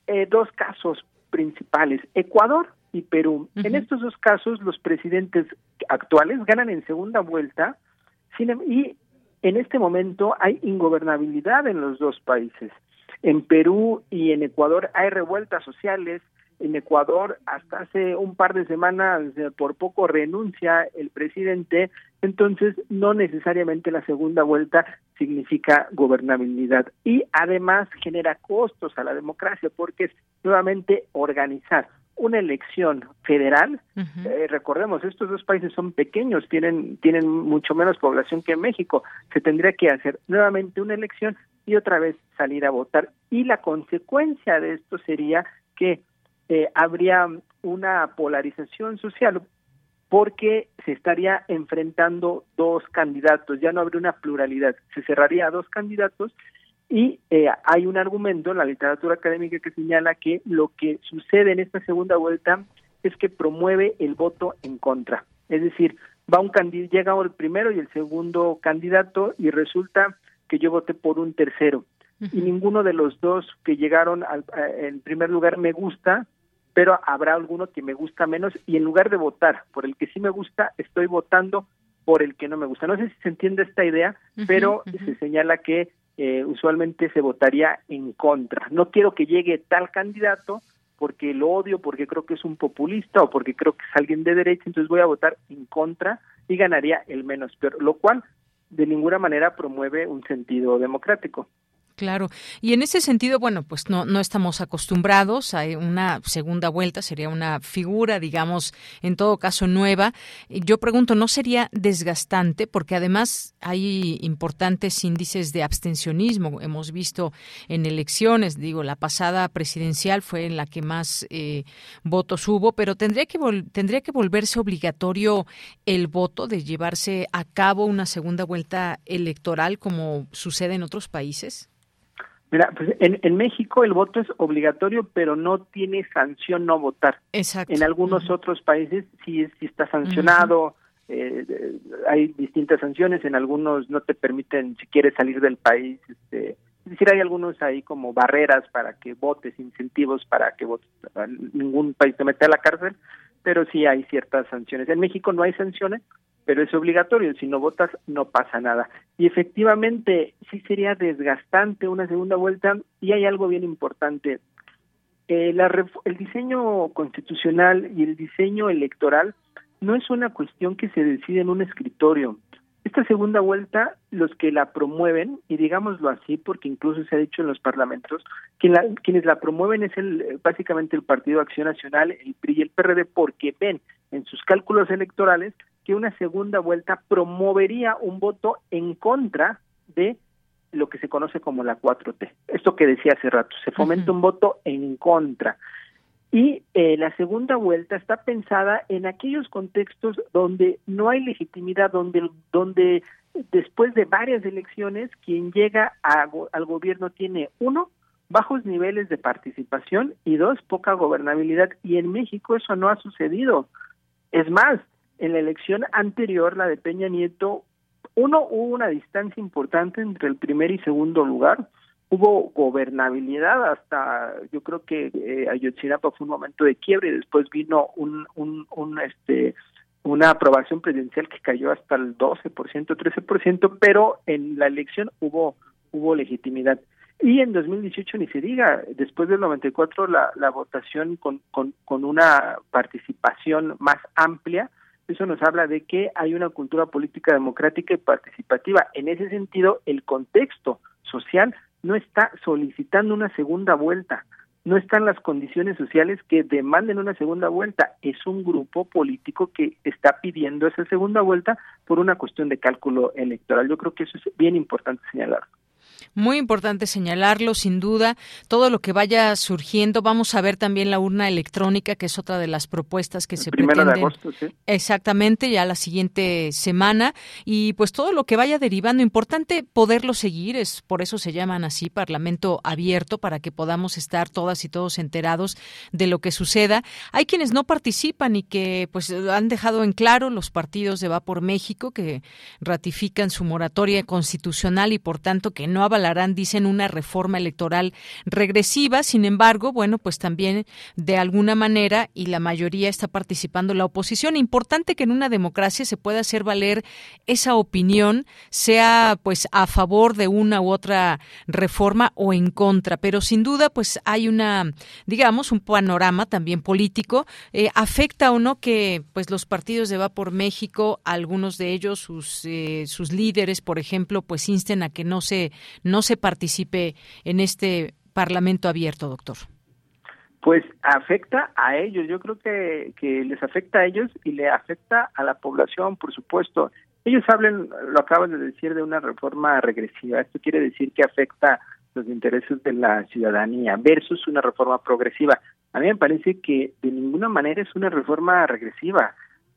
eh, dos casos principales, Ecuador y Perú. En estos dos casos, los presidentes actuales ganan en segunda vuelta em, y en este momento hay ingobernabilidad en los dos países. En Perú y en Ecuador hay revueltas sociales, en Ecuador hasta hace un par de semanas eh, por poco renuncia el presidente, entonces no necesariamente la segunda vuelta significa gobernabilidad y además genera costos a la democracia porque es nuevamente organizar una elección federal, eh, recordemos, estos dos países son pequeños, tienen, tienen mucho menos población que México, se tendría que hacer nuevamente una elección y otra vez salir a votar. Y la consecuencia de esto sería que eh, habría una polarización social porque se estaría enfrentando dos candidatos, ya no habría una pluralidad, se cerraría a dos candidatos y eh, hay un argumento en la literatura académica que señala que lo que sucede en esta segunda vuelta es que promueve el voto en contra, es decir, va un llega el primero y el segundo candidato y resulta que yo voté por un tercero. Y ninguno de los dos que llegaron al, en primer lugar me gusta pero habrá alguno que me gusta menos y en lugar de votar por el que sí me gusta, estoy votando por el que no me gusta. No sé si se entiende esta idea, pero se señala que eh, usualmente se votaría en contra. No quiero que llegue tal candidato porque lo odio, porque creo que es un populista o porque creo que es alguien de derecha, entonces voy a votar en contra y ganaría el menos peor, lo cual de ninguna manera promueve un sentido democrático. Claro. Y en ese sentido, bueno, pues no, no estamos acostumbrados a una segunda vuelta, sería una figura, digamos, en todo caso nueva. Yo pregunto, ¿no sería desgastante? Porque además hay importantes índices de abstencionismo. Hemos visto en elecciones, digo, la pasada presidencial fue en la que más eh, votos hubo, pero tendría que, tendría que volverse obligatorio el voto de llevarse a cabo una segunda vuelta electoral como sucede en otros países. Mira, pues en, México el voto es obligatorio, pero no tiene sanción no votar. Exacto. En algunos otros países sí, sí está sancionado, eh, hay distintas sanciones, en algunos no te permiten, si quieres salir del país, este, es decir, hay algunos ahí como barreras para que votes, incentivos para que votes, ningún país te mete a la cárcel, pero sí hay ciertas sanciones. En México no hay sanciones, pero es obligatorio, si no votas no pasa nada. Y efectivamente sí sería desgastante una segunda vuelta y hay algo bien importante. Eh, el diseño constitucional y el diseño electoral no es una cuestión que se decide en un escritorio. Esta segunda vuelta, los que la promueven, y digámoslo así, porque incluso se ha dicho en los parlamentos, quienes la promueven es el, básicamente el Partido Acción Nacional, el PRI y el PRD, porque ven en sus cálculos electorales que una segunda vuelta promovería un voto en contra de lo que se conoce como la 4T. Esto que decía hace rato, se fomenta un voto en contra. Y eh, la segunda vuelta está pensada en aquellos contextos donde no hay legitimidad, donde, donde después de varias elecciones quien llega al gobierno tiene uno, bajos niveles de participación y dos, poca gobernabilidad. Y en México eso no ha sucedido. Es más, en la elección anterior, la de Peña Nieto, uno, hubo una distancia importante entre el primer y segundo lugar, hubo gobernabilidad hasta, yo creo que eh, Ayotzinapa fue un momento de quiebre y después vino un, un, un este una aprobación presidencial que cayó hasta el 12%, 13%, pero en la elección hubo hubo legitimidad. Y en 2018 ni se diga, después del 94 la, la votación con, con, con una participación más amplia, eso nos habla de que hay una cultura política democrática y participativa. En ese sentido, el contexto social no está solicitando una segunda vuelta, no están las condiciones sociales que demanden una segunda vuelta. Es un grupo político que está pidiendo esa segunda vuelta por una cuestión de cálculo electoral. Yo creo que eso es bien importante señalar. Muy importante señalarlo, sin duda. Todo lo que vaya surgiendo, vamos a ver también la urna electrónica, que es otra de las propuestas que se Primero de agosto, sí. Exactamente, ya la siguiente semana. Y pues todo lo que vaya derivando, importante poderlo seguir, es por eso se llaman así Parlamento abierto, para que podamos estar todas y todos enterados de lo que suceda. Hay quienes no participan y que pues han dejado en claro los partidos de Va por México, que ratifican su moratoria constitucional y por tanto que no avalarán, dicen, una reforma electoral regresiva. Sin embargo, bueno, pues también de alguna manera, y la mayoría está participando la oposición. Importante que en una democracia se pueda hacer valer esa opinión, sea pues a favor de una u otra reforma o en contra. Pero sin duda, pues hay una, digamos, un panorama también político. Eh, afecta o no que pues los partidos de Va por México, algunos de ellos, sus, eh, sus líderes, por ejemplo, pues insten a que no se no se participe en este Parlamento abierto, doctor? Pues afecta a ellos, yo creo que, que les afecta a ellos y le afecta a la población, por supuesto. Ellos hablan, lo acabas de decir, de una reforma regresiva. Esto quiere decir que afecta los intereses de la ciudadanía versus una reforma progresiva. A mí me parece que de ninguna manera es una reforma regresiva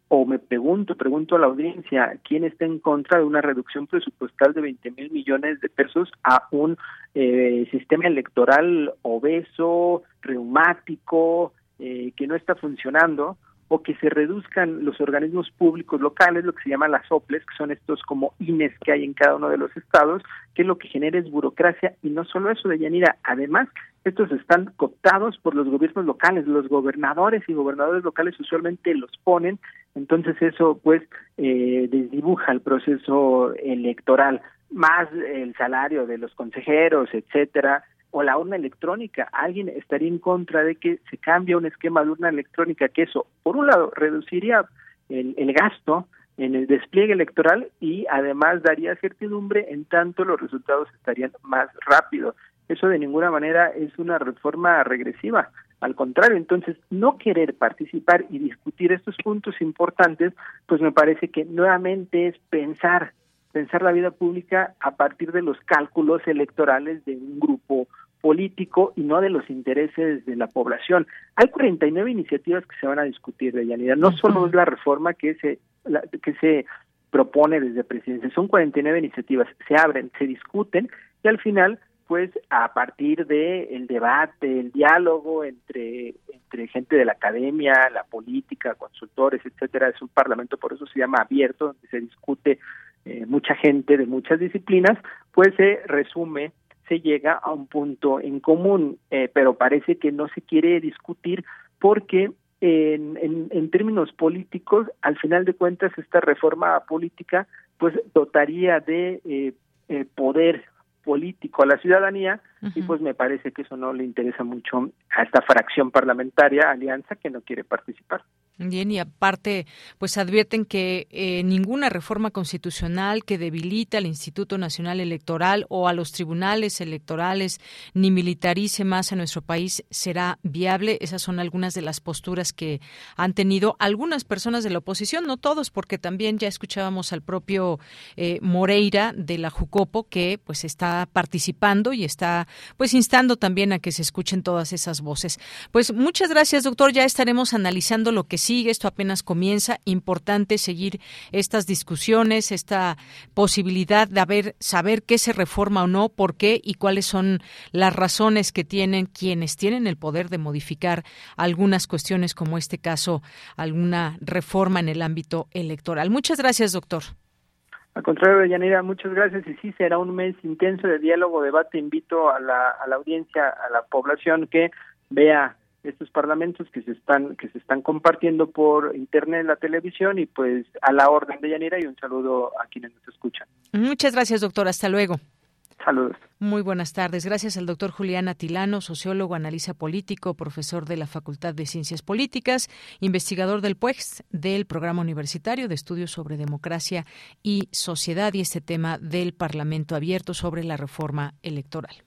o me pregunto, pregunto a la audiencia, ¿quién está en contra de una reducción presupuestal de 20 mil millones de pesos a un eh, sistema electoral obeso, reumático, eh, que no está funcionando? o que se reduzcan los organismos públicos locales, lo que se llama las OPLES, que son estos como INES que hay en cada uno de los estados, que lo que genera es burocracia y no solo eso, de Yanira, además estos están cooptados por los gobiernos locales, los gobernadores y gobernadores locales usualmente los ponen, entonces eso pues eh, desdibuja el proceso electoral, más el salario de los consejeros, etcétera, o la urna electrónica. Alguien estaría en contra de que se cambie un esquema de urna electrónica, que eso, por un lado, reduciría el, el gasto, en el despliegue electoral y además daría certidumbre en tanto los resultados estarían más rápidos. Eso de ninguna manera es una reforma regresiva. Al contrario, entonces, no querer participar y discutir estos puntos importantes, pues me parece que nuevamente es pensar, pensar la vida pública a partir de los cálculos electorales de un grupo político y no de los intereses de la población. Hay 49 iniciativas que se van a discutir de Yanida. No solo es la reforma que se que se propone desde presidencia, son 49 iniciativas, se abren, se discuten y al final pues a partir de el debate, el diálogo entre entre gente de la academia, la política, consultores, etcétera, es un parlamento por eso se llama abierto, donde se discute eh, mucha gente de muchas disciplinas, pues se resume, se llega a un punto en común, eh, pero parece que no se quiere discutir porque en, en, términos políticos, al final de cuentas, esta reforma política pues dotaría de eh, eh poder político a la ciudadanía y pues me parece que eso no le interesa mucho a esta fracción parlamentaria, alianza, que no quiere participar. Bien, y aparte, pues advierten que eh, ninguna reforma constitucional que debilite al Instituto Nacional Electoral o a los tribunales electorales ni militarice más a nuestro país será viable. Esas son algunas de las posturas que han tenido algunas personas de la oposición, no todos, porque también ya escuchábamos al propio eh, Moreira de la Jucopo que pues está participando y está pues instando también a que se escuchen todas esas voces. Pues muchas gracias, doctor. Ya estaremos analizando lo que sigue, esto apenas comienza. Importante seguir estas discusiones, esta posibilidad de haber, saber qué se reforma o no, por qué y cuáles son las razones que tienen quienes tienen el poder de modificar algunas cuestiones, como este caso, alguna reforma en el ámbito electoral. Muchas gracias, doctor. Al contrario, Yanira, muchas gracias. Y sí, será un mes intenso de diálogo, debate. Invito a la, a la audiencia, a la población que vea estos parlamentos que se están que se están compartiendo por internet, la televisión y pues a la orden de Yanira y un saludo a quienes nos escuchan. Muchas gracias, doctor. Hasta luego. Saludos. Muy buenas tardes. Gracias al doctor Julián Atilano, sociólogo, analista político, profesor de la Facultad de Ciencias Políticas, investigador del PUEX, del Programa Universitario de Estudios sobre Democracia y Sociedad y este tema del Parlamento Abierto sobre la reforma electoral.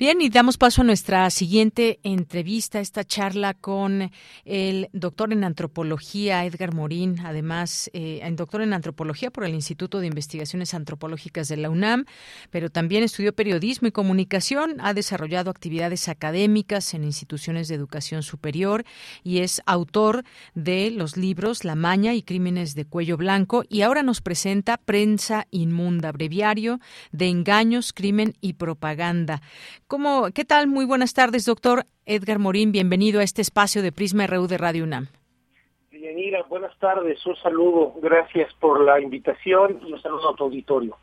Bien, y damos paso a nuestra siguiente entrevista, esta charla con el doctor en antropología, Edgar Morín, además, eh, doctor en antropología por el Instituto de Investigaciones Antropológicas de la UNAM, pero también estudió periodismo y comunicación, ha desarrollado actividades académicas en instituciones de educación superior y es autor de los libros La Maña y Crímenes de Cuello Blanco y ahora nos presenta Prensa Inmunda, breviario de engaños, crimen y propaganda. ¿Cómo, ¿Qué tal? Muy buenas tardes, doctor Edgar Morín. Bienvenido a este espacio de Prisma RU de Radio UNAM. Buenas tardes, un saludo, gracias por la invitación y un saludo a tu auditorio.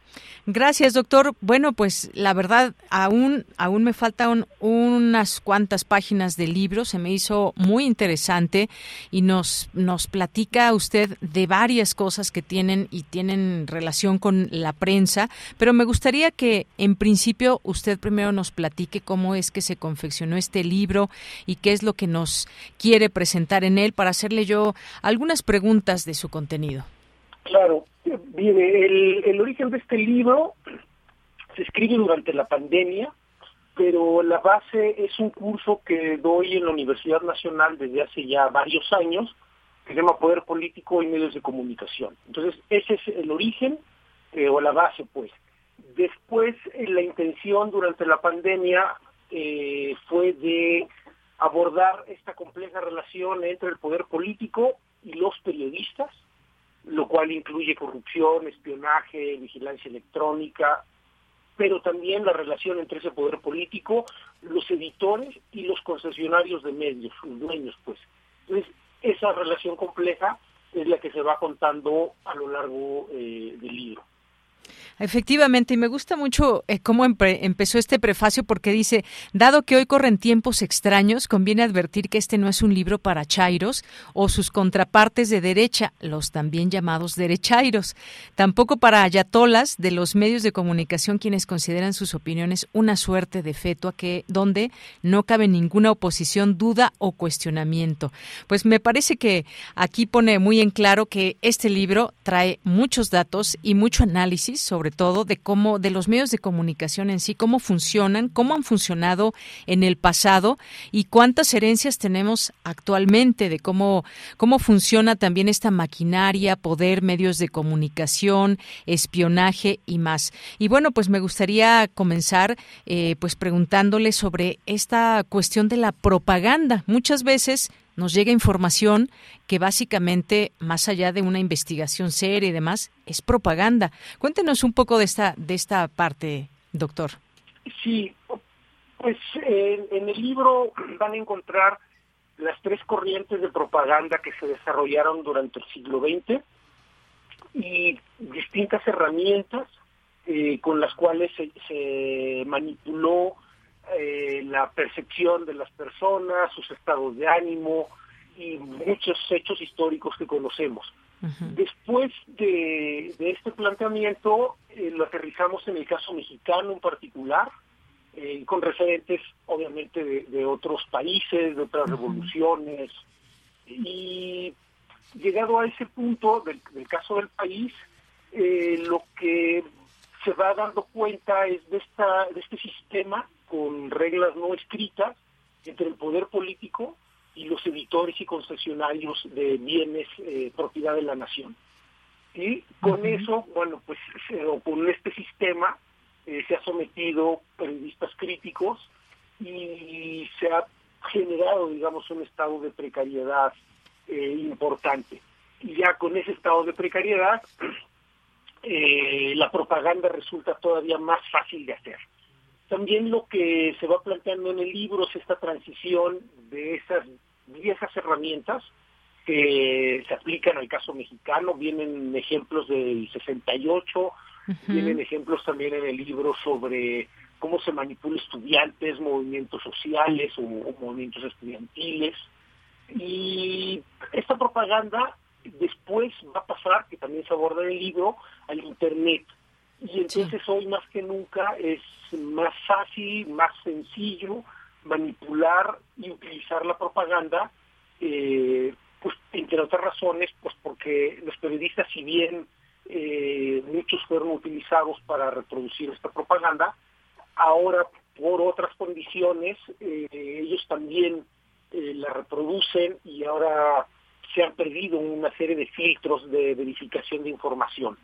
Gracias, doctor. Bueno, pues la verdad, aún, aún me faltan unas cuantas páginas de libro, se me hizo muy interesante y nos, nos platica usted de varias cosas que tienen y tienen relación con la prensa, pero me gustaría que en principio usted primero nos platique cómo es que se confeccionó este libro y qué es lo que nos quiere presentar en él para hacerle yo algunas preguntas de su contenido. Claro, el, el origen de este libro se escribe durante la pandemia, pero la base es un curso que doy en la Universidad Nacional desde hace ya varios años, que se llama Poder Político y Medios de Comunicación. Entonces, ese es el origen eh, o la base, pues. Después, eh, la intención durante la pandemia eh, fue de abordar esta compleja relación entre el poder político y los periodistas, lo cual incluye corrupción, espionaje, vigilancia electrónica, pero también la relación entre ese poder político, los editores y los concesionarios de medios, sus dueños, pues. Entonces, esa relación compleja es la que se va contando a lo largo eh, del libro. Efectivamente, y me gusta mucho eh, cómo empezó este prefacio porque dice, dado que hoy corren tiempos extraños, conviene advertir que este no es un libro para chairos o sus contrapartes de derecha, los también llamados derechairos, tampoco para ayatolas de los medios de comunicación quienes consideran sus opiniones una suerte de feto a que donde no cabe ninguna oposición, duda o cuestionamiento. Pues me parece que aquí pone muy en claro que este libro trae muchos datos y mucho análisis sobre todo de cómo, de los medios de comunicación en sí, cómo funcionan, cómo han funcionado en el pasado y cuántas herencias tenemos actualmente de cómo, cómo funciona también esta maquinaria, poder, medios de comunicación, espionaje y más. Y bueno, pues me gustaría comenzar eh, pues preguntándole sobre esta cuestión de la propaganda. Muchas veces nos llega información que básicamente, más allá de una investigación seria y demás, es propaganda. Cuéntenos un poco de esta, de esta parte, doctor. Sí, pues en el libro van a encontrar las tres corrientes de propaganda que se desarrollaron durante el siglo XX y distintas herramientas eh, con las cuales se, se manipuló eh, la percepción de las personas, sus estados de ánimo y muchos hechos históricos que conocemos. Después de, este planteamiento, eh, lo aterrizamos en el caso mexicano en particular, eh, con referentes obviamente de, otros países, de otras revoluciones, y llegado a ese punto del, caso del país, lo que se va dando cuenta es de, esta, de este sistema con reglas no escritas entre el poder político y los editores y concesionarios de bienes eh, propiedad de la nación. Y con eso, bueno, pues o con este sistema eh, se ha sometido periodistas críticos y se ha generado, digamos, un estado de precariedad eh, importante. Y ya con ese estado de precariedad, [clears throat] la propaganda resulta todavía más fácil de hacer. También lo que se va planteando en el libro es esta transición de esas viejas herramientas que se aplican al caso mexicano, vienen ejemplos del 68, vienen ejemplos también en el libro sobre cómo se manipula estudiantes, movimientos sociales o, movimientos estudiantiles. Y esta propaganda después va a pasar, que también se aborda en el libro, al Internet. Y entonces hoy más que nunca es más fácil, más sencillo manipular y utilizar la propaganda, eh, pues entre otras razones, pues porque los periodistas, si bien eh, muchos fueron utilizados para reproducir esta propaganda, ahora por otras condiciones eh, ellos también la reproducen y ahora se han perdido una serie de filtros de verificación de información.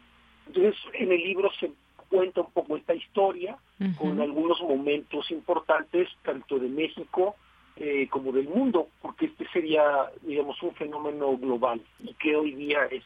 Entonces, en el libro se cuenta un poco esta historia con algunos momentos importantes, tanto de México eh, como del mundo, porque este sería, digamos, un fenómeno global y que hoy día es,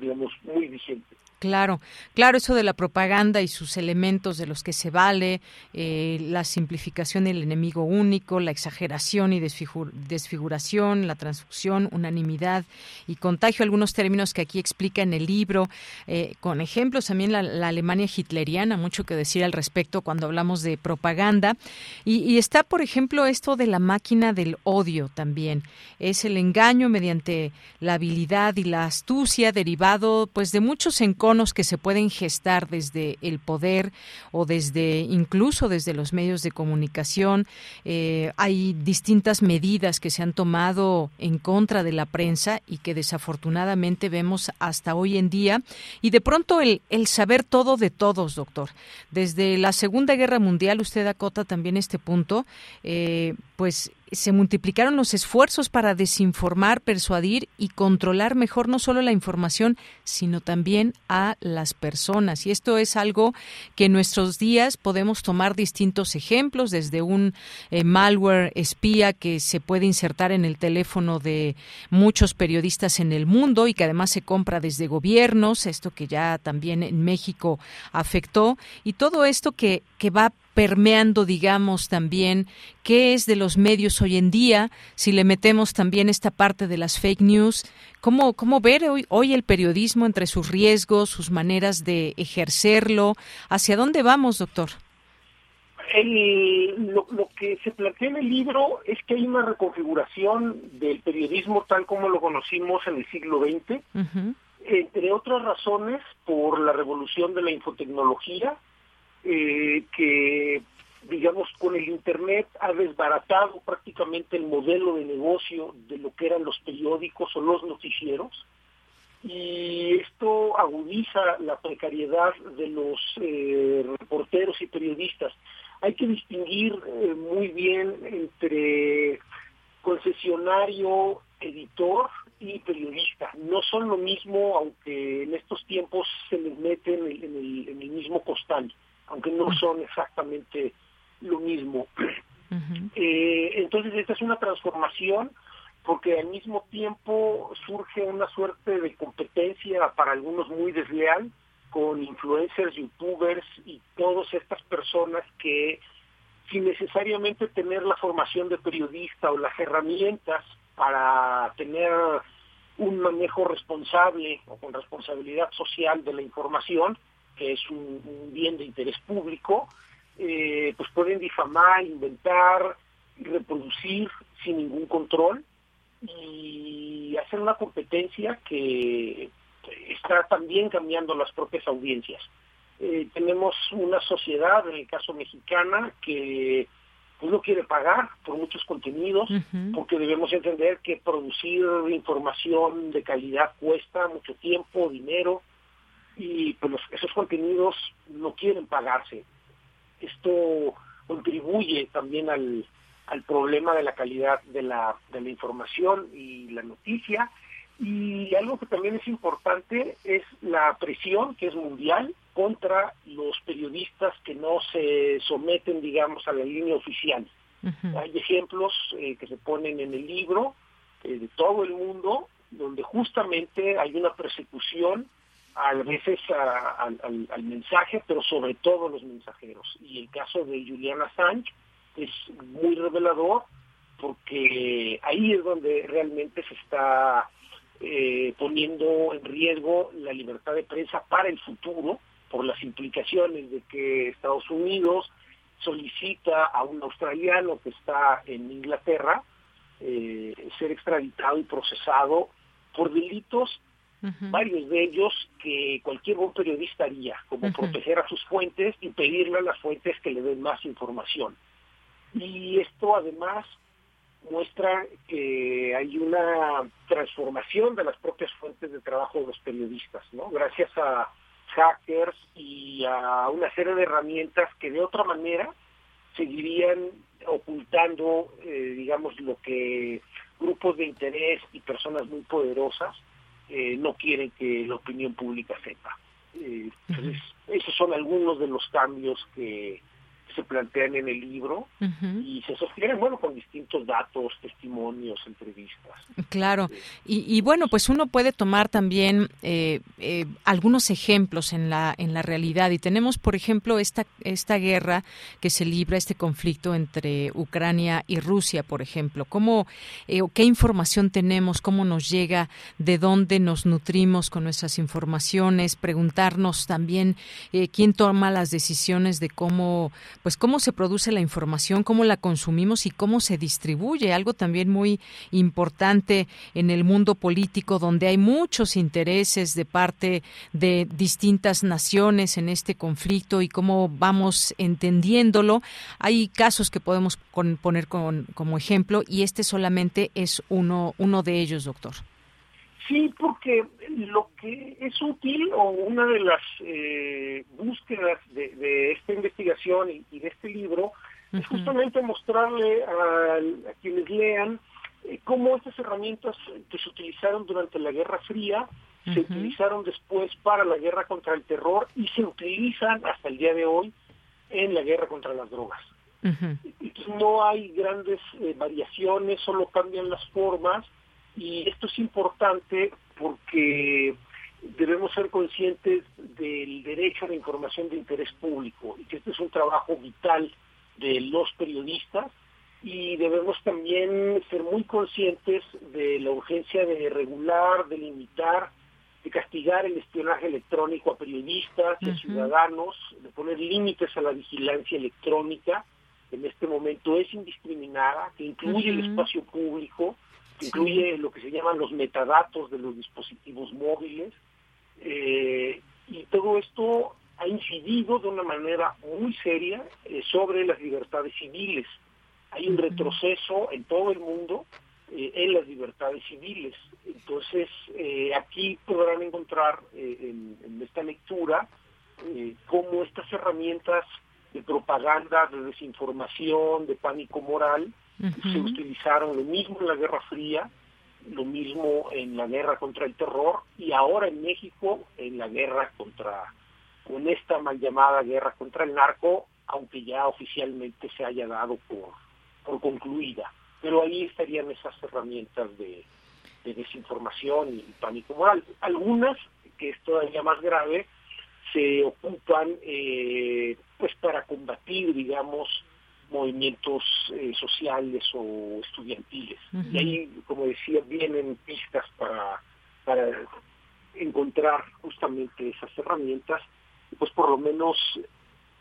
digamos, muy vigente. Claro, claro, eso de la propaganda y sus elementos de los que se vale, eh, la simplificación del enemigo único, la exageración y desfiguración, la transfusión, unanimidad y contagio, algunos términos que aquí explica en el libro, eh, con ejemplos también la, Alemania hitleriana, mucho que decir al respecto cuando hablamos de propaganda. Y, está, por ejemplo, esto de la máquina del odio también. Es el engaño mediante la habilidad y la astucia derivado pues de muchos encuentros que se pueden gestar desde el poder o desde incluso desde los medios de comunicación. Eh, hay distintas medidas que se han tomado en contra de la prensa y que desafortunadamente vemos hasta hoy en día. Y de pronto el, saber todo de todos, doctor. Desde la Segunda Guerra Mundial, usted acota también este punto, eh, pues se multiplicaron los esfuerzos para desinformar, persuadir y controlar mejor no solo la información, sino también a las personas. Y esto es algo que en nuestros días podemos tomar distintos ejemplos, desde un eh, malware espía que se puede insertar en el teléfono de muchos periodistas en el mundo y que además se compra desde gobiernos, esto que ya también en México afectó, y todo esto que, que va permeando, digamos, también qué es de los medios hoy en día, si le metemos también esta parte de las fake news, cómo, cómo ver hoy, hoy el periodismo entre sus riesgos, sus maneras de ejercerlo, hacia dónde vamos, doctor. lo, lo, que se plantea en el libro es que hay una reconfiguración del periodismo tal como lo conocimos en el siglo XX, entre otras razones por la revolución de la infotecnología, eh, que digamos con el internet ha desbaratado prácticamente el modelo de negocio de lo que eran los periódicos o los noticieros y esto agudiza la precariedad de los eh, reporteros y periodistas. Hay que distinguir eh, muy bien entre concesionario, editor y periodista. No son lo mismo, aunque en estos tiempos se les mete en el, en el, mismo costal, aunque no son exactamente lo mismo. [clears throat] eh, entonces esta es una transformación porque al mismo tiempo surge una suerte de competencia para algunos muy desleal con influencers, youtubers y todas estas personas que sin necesariamente tener la formación de periodista o las herramientas para tener un manejo responsable o con responsabilidad social de la información, que es un, bien de interés público, eh, pues pueden difamar, inventar, reproducir sin ningún control y hacer una competencia que está también cambiando las propias audiencias. Eh, tenemos una sociedad, en el caso mexicana, que pues no quiere pagar por muchos contenidos, porque debemos entender que producir información de calidad cuesta mucho tiempo, dinero, y pues esos contenidos no quieren pagarse. Esto contribuye también al, al problema de la calidad de la, de la información y la noticia. Y algo que también es importante es la presión, que es mundial, contra los periodistas que no se someten, digamos, a la línea oficial. Hay ejemplos eh, que se ponen en el libro eh, de todo el mundo donde justamente hay una persecución a veces al, mensaje, pero sobre todo los mensajeros. Y el caso de Juliana Assange es muy revelador porque ahí es donde realmente se está eh, poniendo en riesgo la libertad de prensa para el futuro por las implicaciones de que Estados Unidos solicita a un australiano que está en Inglaterra eh, ser extraditado y procesado por delitos, varios de ellos que cualquier buen periodista haría, como proteger a sus fuentes y pedirle a las fuentes que le den más información. Y esto además muestra que hay una transformación de las propias fuentes de trabajo de los periodistas, ¿no? Gracias a hackers y a una serie de herramientas que de otra manera seguirían ocultando, eh, digamos, lo que grupos de interés y personas muy poderosas eh, no quieren que la opinión pública sepa. Eh, entonces, esos son algunos de los cambios que, se plantean en el libro y se sostienen, bueno, con distintos datos, testimonios, entrevistas. Claro, y, bueno, pues uno puede tomar también eh, eh, algunos ejemplos en la, en la realidad y tenemos, por ejemplo, esta, esta guerra que se libra, este conflicto entre Ucrania y Rusia, por ejemplo. ¿Cómo, eh, ¿Qué información tenemos? ¿Cómo nos llega? ¿De dónde nos nutrimos con nuestras informaciones? Preguntarnos también quién toma las decisiones de cómo pues cómo se produce la información, cómo la consumimos y cómo se distribuye, algo también muy importante en el mundo político donde hay muchos intereses de parte de distintas naciones en este conflicto y cómo vamos entendiéndolo. Hay casos que podemos poner como ejemplo y este solamente es uno, uno de ellos, doctor. Sí, porque lo que es útil o una de las eh, búsquedas de, esta investigación y, de este libro es justamente mostrarle a, quienes lean eh, cómo estas herramientas que se utilizaron durante la Guerra Fría se utilizaron después para la guerra contra el terror y se utilizan hasta el día de hoy en la guerra contra las drogas. No hay grandes eh, variaciones, solo cambian las formas y esto es importante porque debemos ser conscientes del derecho a la información de interés público y que este es un trabajo vital de los periodistas y debemos también ser muy conscientes de la urgencia de regular, de limitar, de castigar el espionaje electrónico a periodistas, a ciudadanos, de poner límites a la vigilancia electrónica, en este momento es indiscriminada, que incluye el espacio público, que incluye lo que se llaman los metadatos de los dispositivos móviles, eh, y todo esto ha incidido de una manera muy seria eh, sobre las libertades civiles. Hay un retroceso en todo el mundo eh, en las libertades civiles. Entonces, eh, aquí podrán encontrar en, esta lectura cómo estas herramientas de propaganda, de desinformación, de pánico moral, se utilizaron lo mismo en la Guerra Fría, lo mismo en la guerra contra el terror y ahora en México en la guerra contra con esta mal llamada guerra contra el narco, aunque ya oficialmente se haya dado por, por concluida. Pero ahí estarían esas herramientas de, desinformación y pánico moral. Algunas, que es todavía más grave, se ocupan eh, pues para combatir, digamos, movimientos eh, sociales o estudiantiles. Y ahí, como decía, vienen pistas para, para encontrar justamente esas herramientas pues por lo menos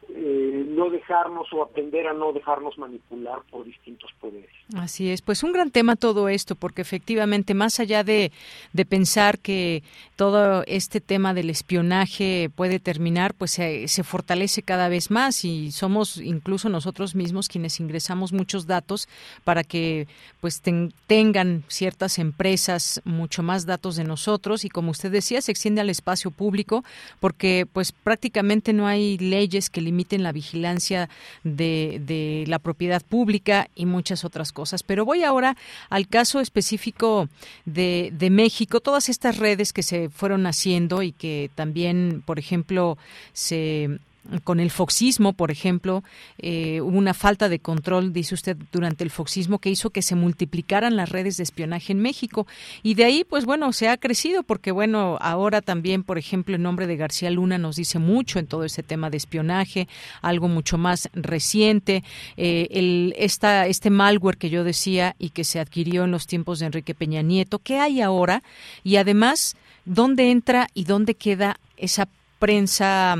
eh, no dejarnos o aprender a no dejarnos manipular por distintos poderes. Así es, pues un gran tema todo esto, porque efectivamente, más allá de, de pensar que todo este tema del espionaje puede terminar, pues se, se fortalece cada vez más y somos incluso nosotros mismos quienes ingresamos muchos datos para que pues tengan ciertas empresas mucho más datos de nosotros y como usted decía, se extiende al espacio público porque pues prácticamente no hay leyes que limiten permiten la vigilancia de, de la propiedad pública y muchas otras cosas. Pero voy ahora al caso específico de, de México, todas estas redes que se fueron haciendo y que también, por ejemplo, se con el foxismo, por ejemplo, eh, hubo una falta de control, dice usted, durante el foxismo que hizo que se multiplicaran las redes de espionaje en México. Y de ahí, pues bueno, se ha crecido porque, bueno, ahora también, por ejemplo, el nombre de García Luna nos dice mucho en todo ese tema de espionaje, algo mucho más reciente. Eh, el, esta, este malware que yo decía y que se adquirió en los tiempos de Enrique Peña Nieto, ¿qué hay ahora? Y además, ¿dónde entra y dónde queda esa prensa,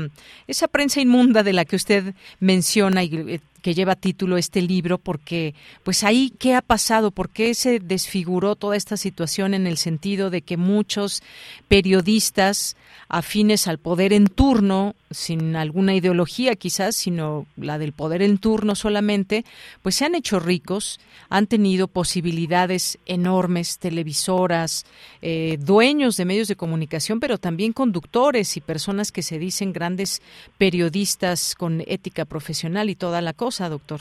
esa prensa inmunda de la que usted menciona y eh, que lleva título este libro, porque pues ahí qué ha pasado, por qué se desfiguró toda esta situación en el sentido de que muchos periodistas afines al poder en turno, sin alguna ideología quizás, sino la del poder en turno solamente, pues se han hecho ricos, han tenido posibilidades enormes, televisoras, eh, dueños de medios de comunicación, pero también conductores y personas que se dicen grandes periodistas con ética profesional y toda la cosa, doctor.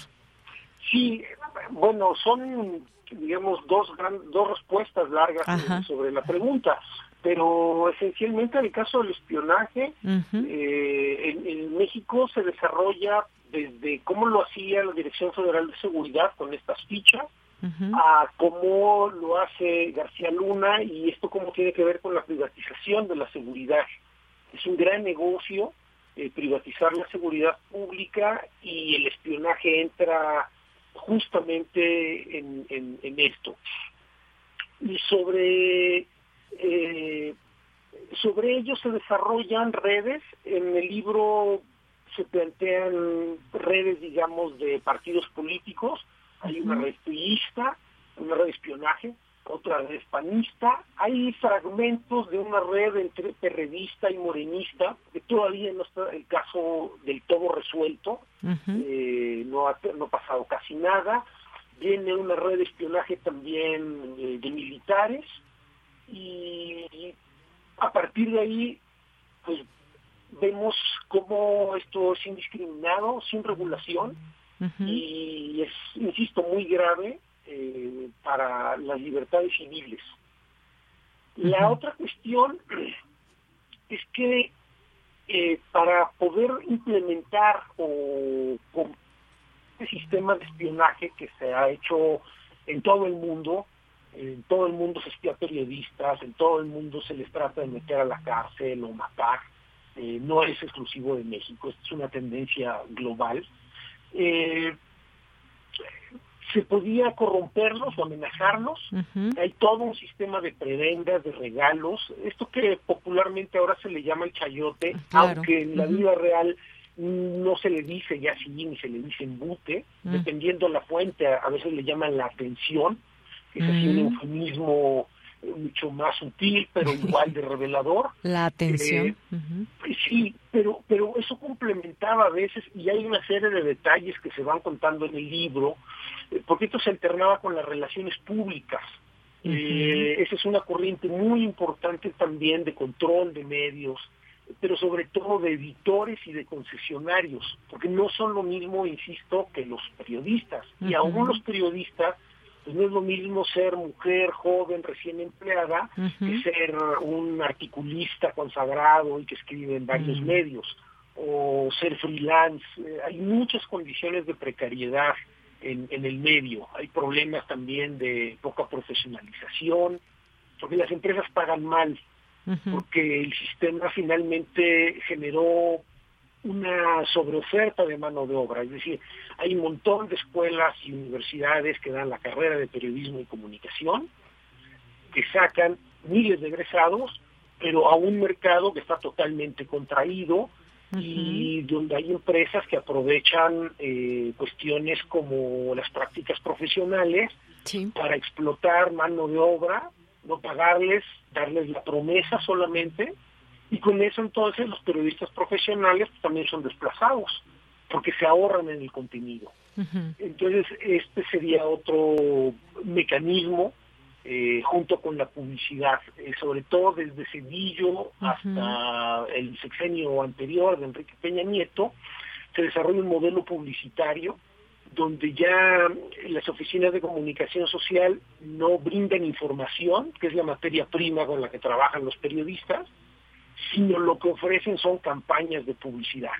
Sí, bueno, son digamos dos dos respuestas largas sobre la pregunta pero esencialmente el caso del espionaje eh, en, México se desarrolla desde cómo lo hacía la Dirección Federal de Seguridad con estas fichas a cómo lo hace García Luna y esto cómo tiene que ver con la privatización de la seguridad. Es un gran negocio eh, privatizar la seguridad pública y el espionaje entra justamente en, en esto. Y sobre eh, sobre ello se desarrollan redes. En el libro se plantean redes, digamos, de partidos políticos. Hay una red una red de espionaje, otra red panista. Hay fragmentos de una red entre perredista y morenista, que todavía no está el caso del todo resuelto. Eh, no, ha, no ha pasado casi nada. Viene una red de espionaje también eh, de militares y a partir de ahí pues vemos cómo esto es indiscriminado, sin regulación y es, insisto, muy grave eh, para las libertades civiles. La otra cuestión [clears throat] es que eh, para poder implementar o este sistema de espionaje que se ha hecho en todo el mundo, en todo el mundo se espía periodistas, en todo el mundo se les trata de meter a la cárcel o matar. Eh, no es exclusivo de México, es una tendencia global. Eh, se podía corromperlos o amenazarlos. Hay todo un sistema de prebendas, de regalos. Esto que popularmente ahora se le llama el chayote, aunque en la vida real no se le dice ya así ni se le dice embute, dependiendo la fuente, a veces le llaman la atención, que es así un eufemismo mucho más sutil, pero [laughs] igual de revelador. La atención. Eh, sí, pero, pero eso complementaba a veces, y hay una serie de detalles que se van contando en el libro, eh, porque esto se alternaba con las relaciones públicas. eh, esa es una corriente muy importante también de control de medios, pero sobre todo de editores y de concesionarios, porque no son lo mismo, insisto, que los periodistas. Y aún los periodistas pues no es lo mismo ser mujer joven recién empleada que ser un articulista consagrado y que escribe en varios medios o ser freelance. Eh, hay muchas condiciones de precariedad en, en el medio. Hay problemas también de poca profesionalización, porque las empresas pagan mal, porque el sistema finalmente generó una sobreoferta de mano de obra, es decir, hay un montón de escuelas y universidades que dan la carrera de periodismo y comunicación, que sacan miles de egresados, pero a un mercado que está totalmente contraído y donde hay empresas que aprovechan eh, cuestiones como las prácticas profesionales para explotar mano de obra, no pagarles, darles la promesa solamente y con eso entonces los periodistas profesionales también son desplazados, porque se ahorran en el contenido. Entonces este sería otro mecanismo eh, junto con la publicidad, eh, sobre todo desde Cedillo hasta el sexenio anterior de Enrique Peña Nieto, se desarrolla un modelo publicitario donde ya las oficinas de comunicación social no brindan información, que es la materia prima con la que trabajan los periodistas, sino lo que ofrecen son campañas de publicidad.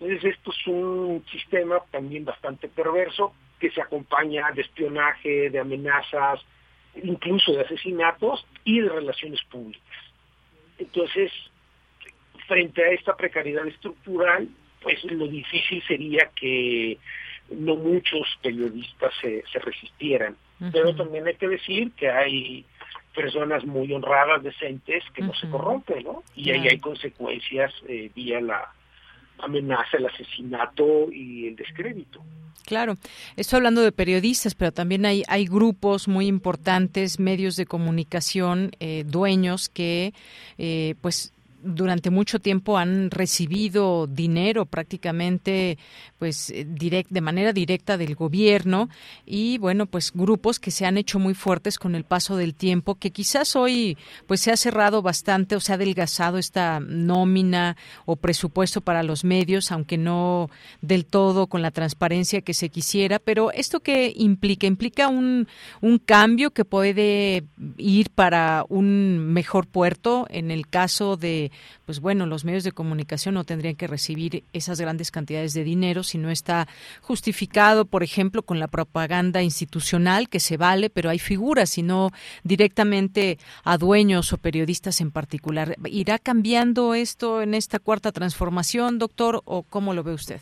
Entonces esto es un sistema también bastante perverso que se acompaña de espionaje, de amenazas, incluso de asesinatos y de relaciones públicas. Entonces, frente a esta precariedad estructural, pues lo difícil sería que no muchos periodistas se, se resistieran. Pero también hay que decir que hay personas muy honradas, decentes, que no se corrompen, ¿no? Y ahí hay consecuencias eh, vía la amenaza, el asesinato y el descrédito. Claro, estoy hablando de periodistas, pero también hay, hay grupos muy importantes, medios de comunicación, eh, dueños que, eh, pues, durante mucho tiempo han recibido dinero prácticamente pues eh, direct, de manera directa del gobierno y bueno pues grupos que se han hecho muy fuertes con el paso del tiempo que quizás hoy pues se ha cerrado bastante o se ha adelgazado esta nómina o presupuesto para los medios aunque no del todo con la transparencia que se quisiera pero esto que implica implica un, un cambio que puede ir para un mejor puerto en el caso de pues bueno, los medios de comunicación no tendrían que recibir esas grandes cantidades de dinero si no está justificado, por ejemplo, con la propaganda institucional que se vale, pero hay figuras y no directamente a dueños o periodistas en particular. ¿Irá cambiando esto en esta cuarta transformación, doctor, o cómo lo ve usted?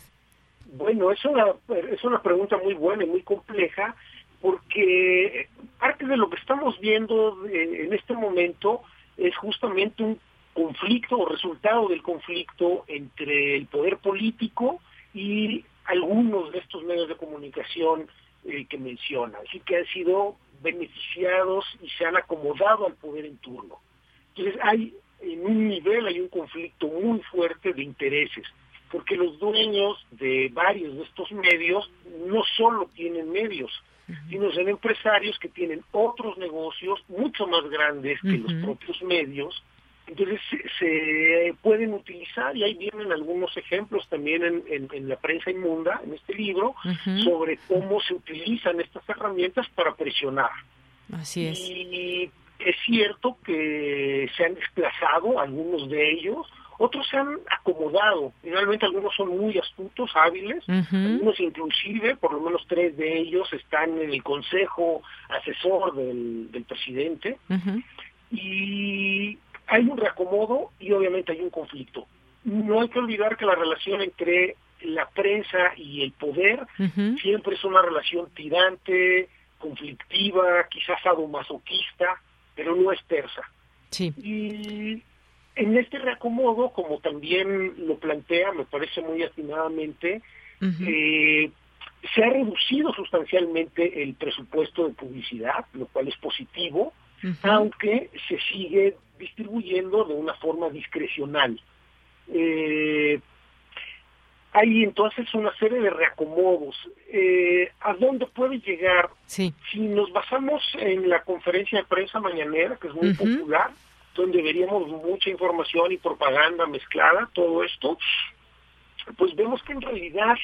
Bueno, es una, es una pregunta muy buena y muy compleja porque parte de lo que estamos viendo en este momento es justamente un conflicto o resultado del conflicto entre el poder político y algunos de estos medios de comunicación eh, que menciona, así que han sido beneficiados y se han acomodado al poder en turno. Entonces hay en un nivel hay un conflicto muy fuerte de intereses, porque los dueños de varios de estos medios no solo tienen medios, sino son empresarios que tienen otros negocios mucho más grandes que los propios medios entonces se, pueden utilizar, y ahí vienen algunos ejemplos también en, en, la prensa inmunda, en este libro, sobre cómo se utilizan estas herramientas para presionar. Así es. Y es cierto que se han desplazado algunos de ellos, otros se han acomodado. Realmente algunos son muy astutos, hábiles, algunos inclusive, por lo menos tres de ellos están en el consejo asesor del, presidente. Y hay un reacomodo y obviamente hay un conflicto. No hay que olvidar que la relación entre la prensa y el poder siempre es una relación tirante, conflictiva, quizás masoquista, pero no es tersa. Sí. Y en este reacomodo, como también lo plantea, me parece muy atinadamente, eh, se ha reducido sustancialmente el presupuesto de publicidad, lo cual es positivo, aunque se sigue distribuyendo de una forma discrecional. Eh, hay entonces una serie de reacomodos. Eh, ¿A dónde puede llegar? Si nos basamos en la conferencia de prensa mañanera, que es muy popular, donde veríamos mucha información y propaganda mezclada, todo esto, pues vemos que en realidad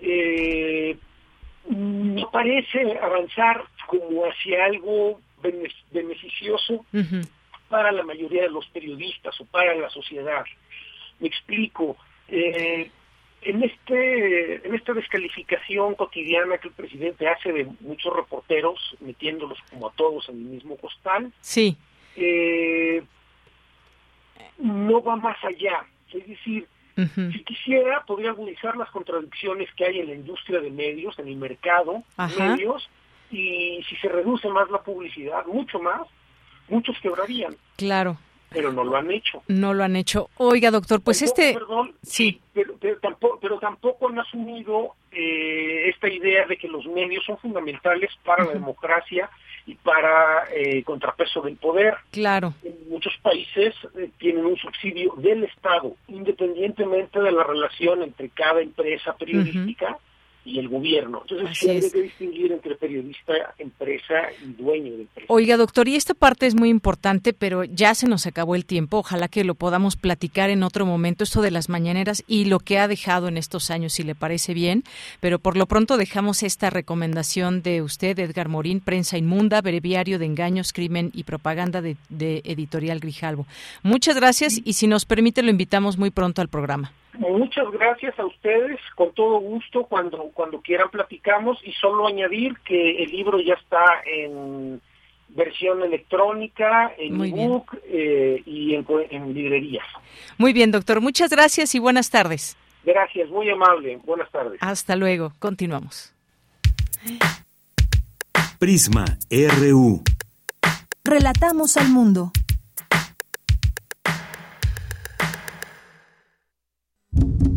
eh, no parece avanzar como hacia algo beneficioso para la mayoría de los periodistas o para la sociedad. Me explico. Eh, en este en esta descalificación cotidiana que el presidente hace de muchos reporteros metiéndolos como a todos en el mismo costal sí eh, no va más allá es decir si quisiera podría agudizar las contradicciones que hay en la industria de medios en el mercado de medios y si se reduce más la publicidad mucho más muchos quebrarían claro pero no lo han hecho. No lo han hecho. Oiga, doctor, pues este... Perdón, sí. Pero, tampoco, pero tampoco han asumido eh, esta idea de que los medios son fundamentales para la democracia y para eh, contrapeso del poder. Claro. En muchos países eh, tienen un subsidio del Estado, independientemente de la relación entre cada empresa periodística y el gobierno. Entonces, sí hay que distinguir entre periodista, empresa y dueño de empresa. Oiga, doctor, y esta parte es muy importante, pero ya se nos acabó el tiempo. Ojalá que lo podamos platicar en otro momento, esto de las mañaneras y lo que ha dejado en estos años, si le parece bien. Pero por lo pronto dejamos esta recomendación de usted, Edgar Morín, Prensa Inmunda, Breviario de Engaños, Crimen y Propaganda de, de Editorial Grijalvo. Muchas gracias y si nos permite lo invitamos muy pronto al programa. Muchas gracias a ustedes, con todo gusto, cuando, cuando quieran platicamos y solo añadir que el libro ya está en versión electrónica, en ebook eh, y en, en librerías. Muy bien, doctor, muchas gracias y buenas tardes. Gracias, muy amable, buenas tardes. Hasta luego, continuamos. Prisma RU. Relatamos al mundo.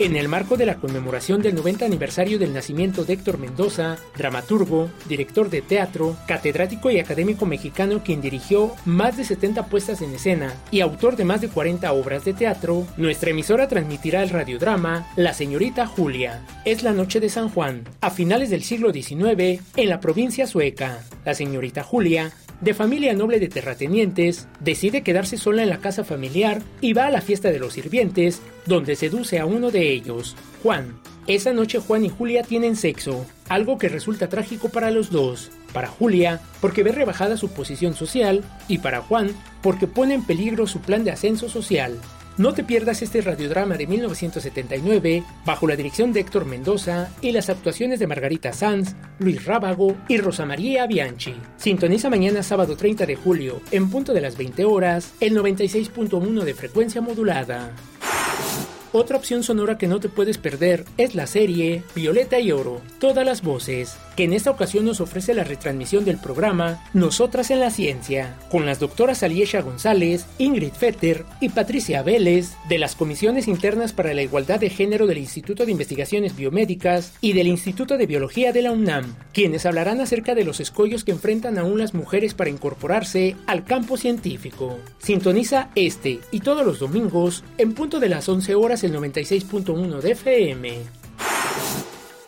En el marco de la conmemoración del 90 aniversario del nacimiento de Héctor Mendoza, dramaturgo, director de teatro, catedrático y académico mexicano quien dirigió más de 70 puestas en escena y autor de más de 40 obras de teatro, nuestra emisora transmitirá el radiodrama La señorita Julia. Es la noche de San Juan, a finales del siglo XIX, en la provincia sueca. La señorita Julia de familia noble de terratenientes, decide quedarse sola en la casa familiar y va a la fiesta de los sirvientes, donde seduce a uno de ellos, Juan. Esa noche Juan y Julia tienen sexo, algo que resulta trágico para los dos. Para Julia, porque ve rebajada su posición social, y para Juan, porque pone en peligro su plan de ascenso social. No te pierdas este radiodrama de 1979 bajo la dirección de Héctor Mendoza y las actuaciones de Margarita Sanz, Luis Rábago y Rosa María Bianchi. Sintoniza mañana sábado 30 de julio en punto de las 20 horas el 96.1 de frecuencia modulada. Otra opción sonora que no te puedes perder es la serie Violeta y Oro, todas las voces, que en esta ocasión nos ofrece la retransmisión del programa Nosotras en la Ciencia, con las doctoras Aliesha González, Ingrid Fetter y Patricia Vélez, de las Comisiones Internas para la Igualdad de Género del Instituto de Investigaciones Biomédicas y del Instituto de Biología de la UNAM, quienes hablarán acerca de los escollos que enfrentan aún las mujeres para incorporarse al campo científico. Sintoniza este y todos los domingos en punto de las 11 horas el 96.1 de FM.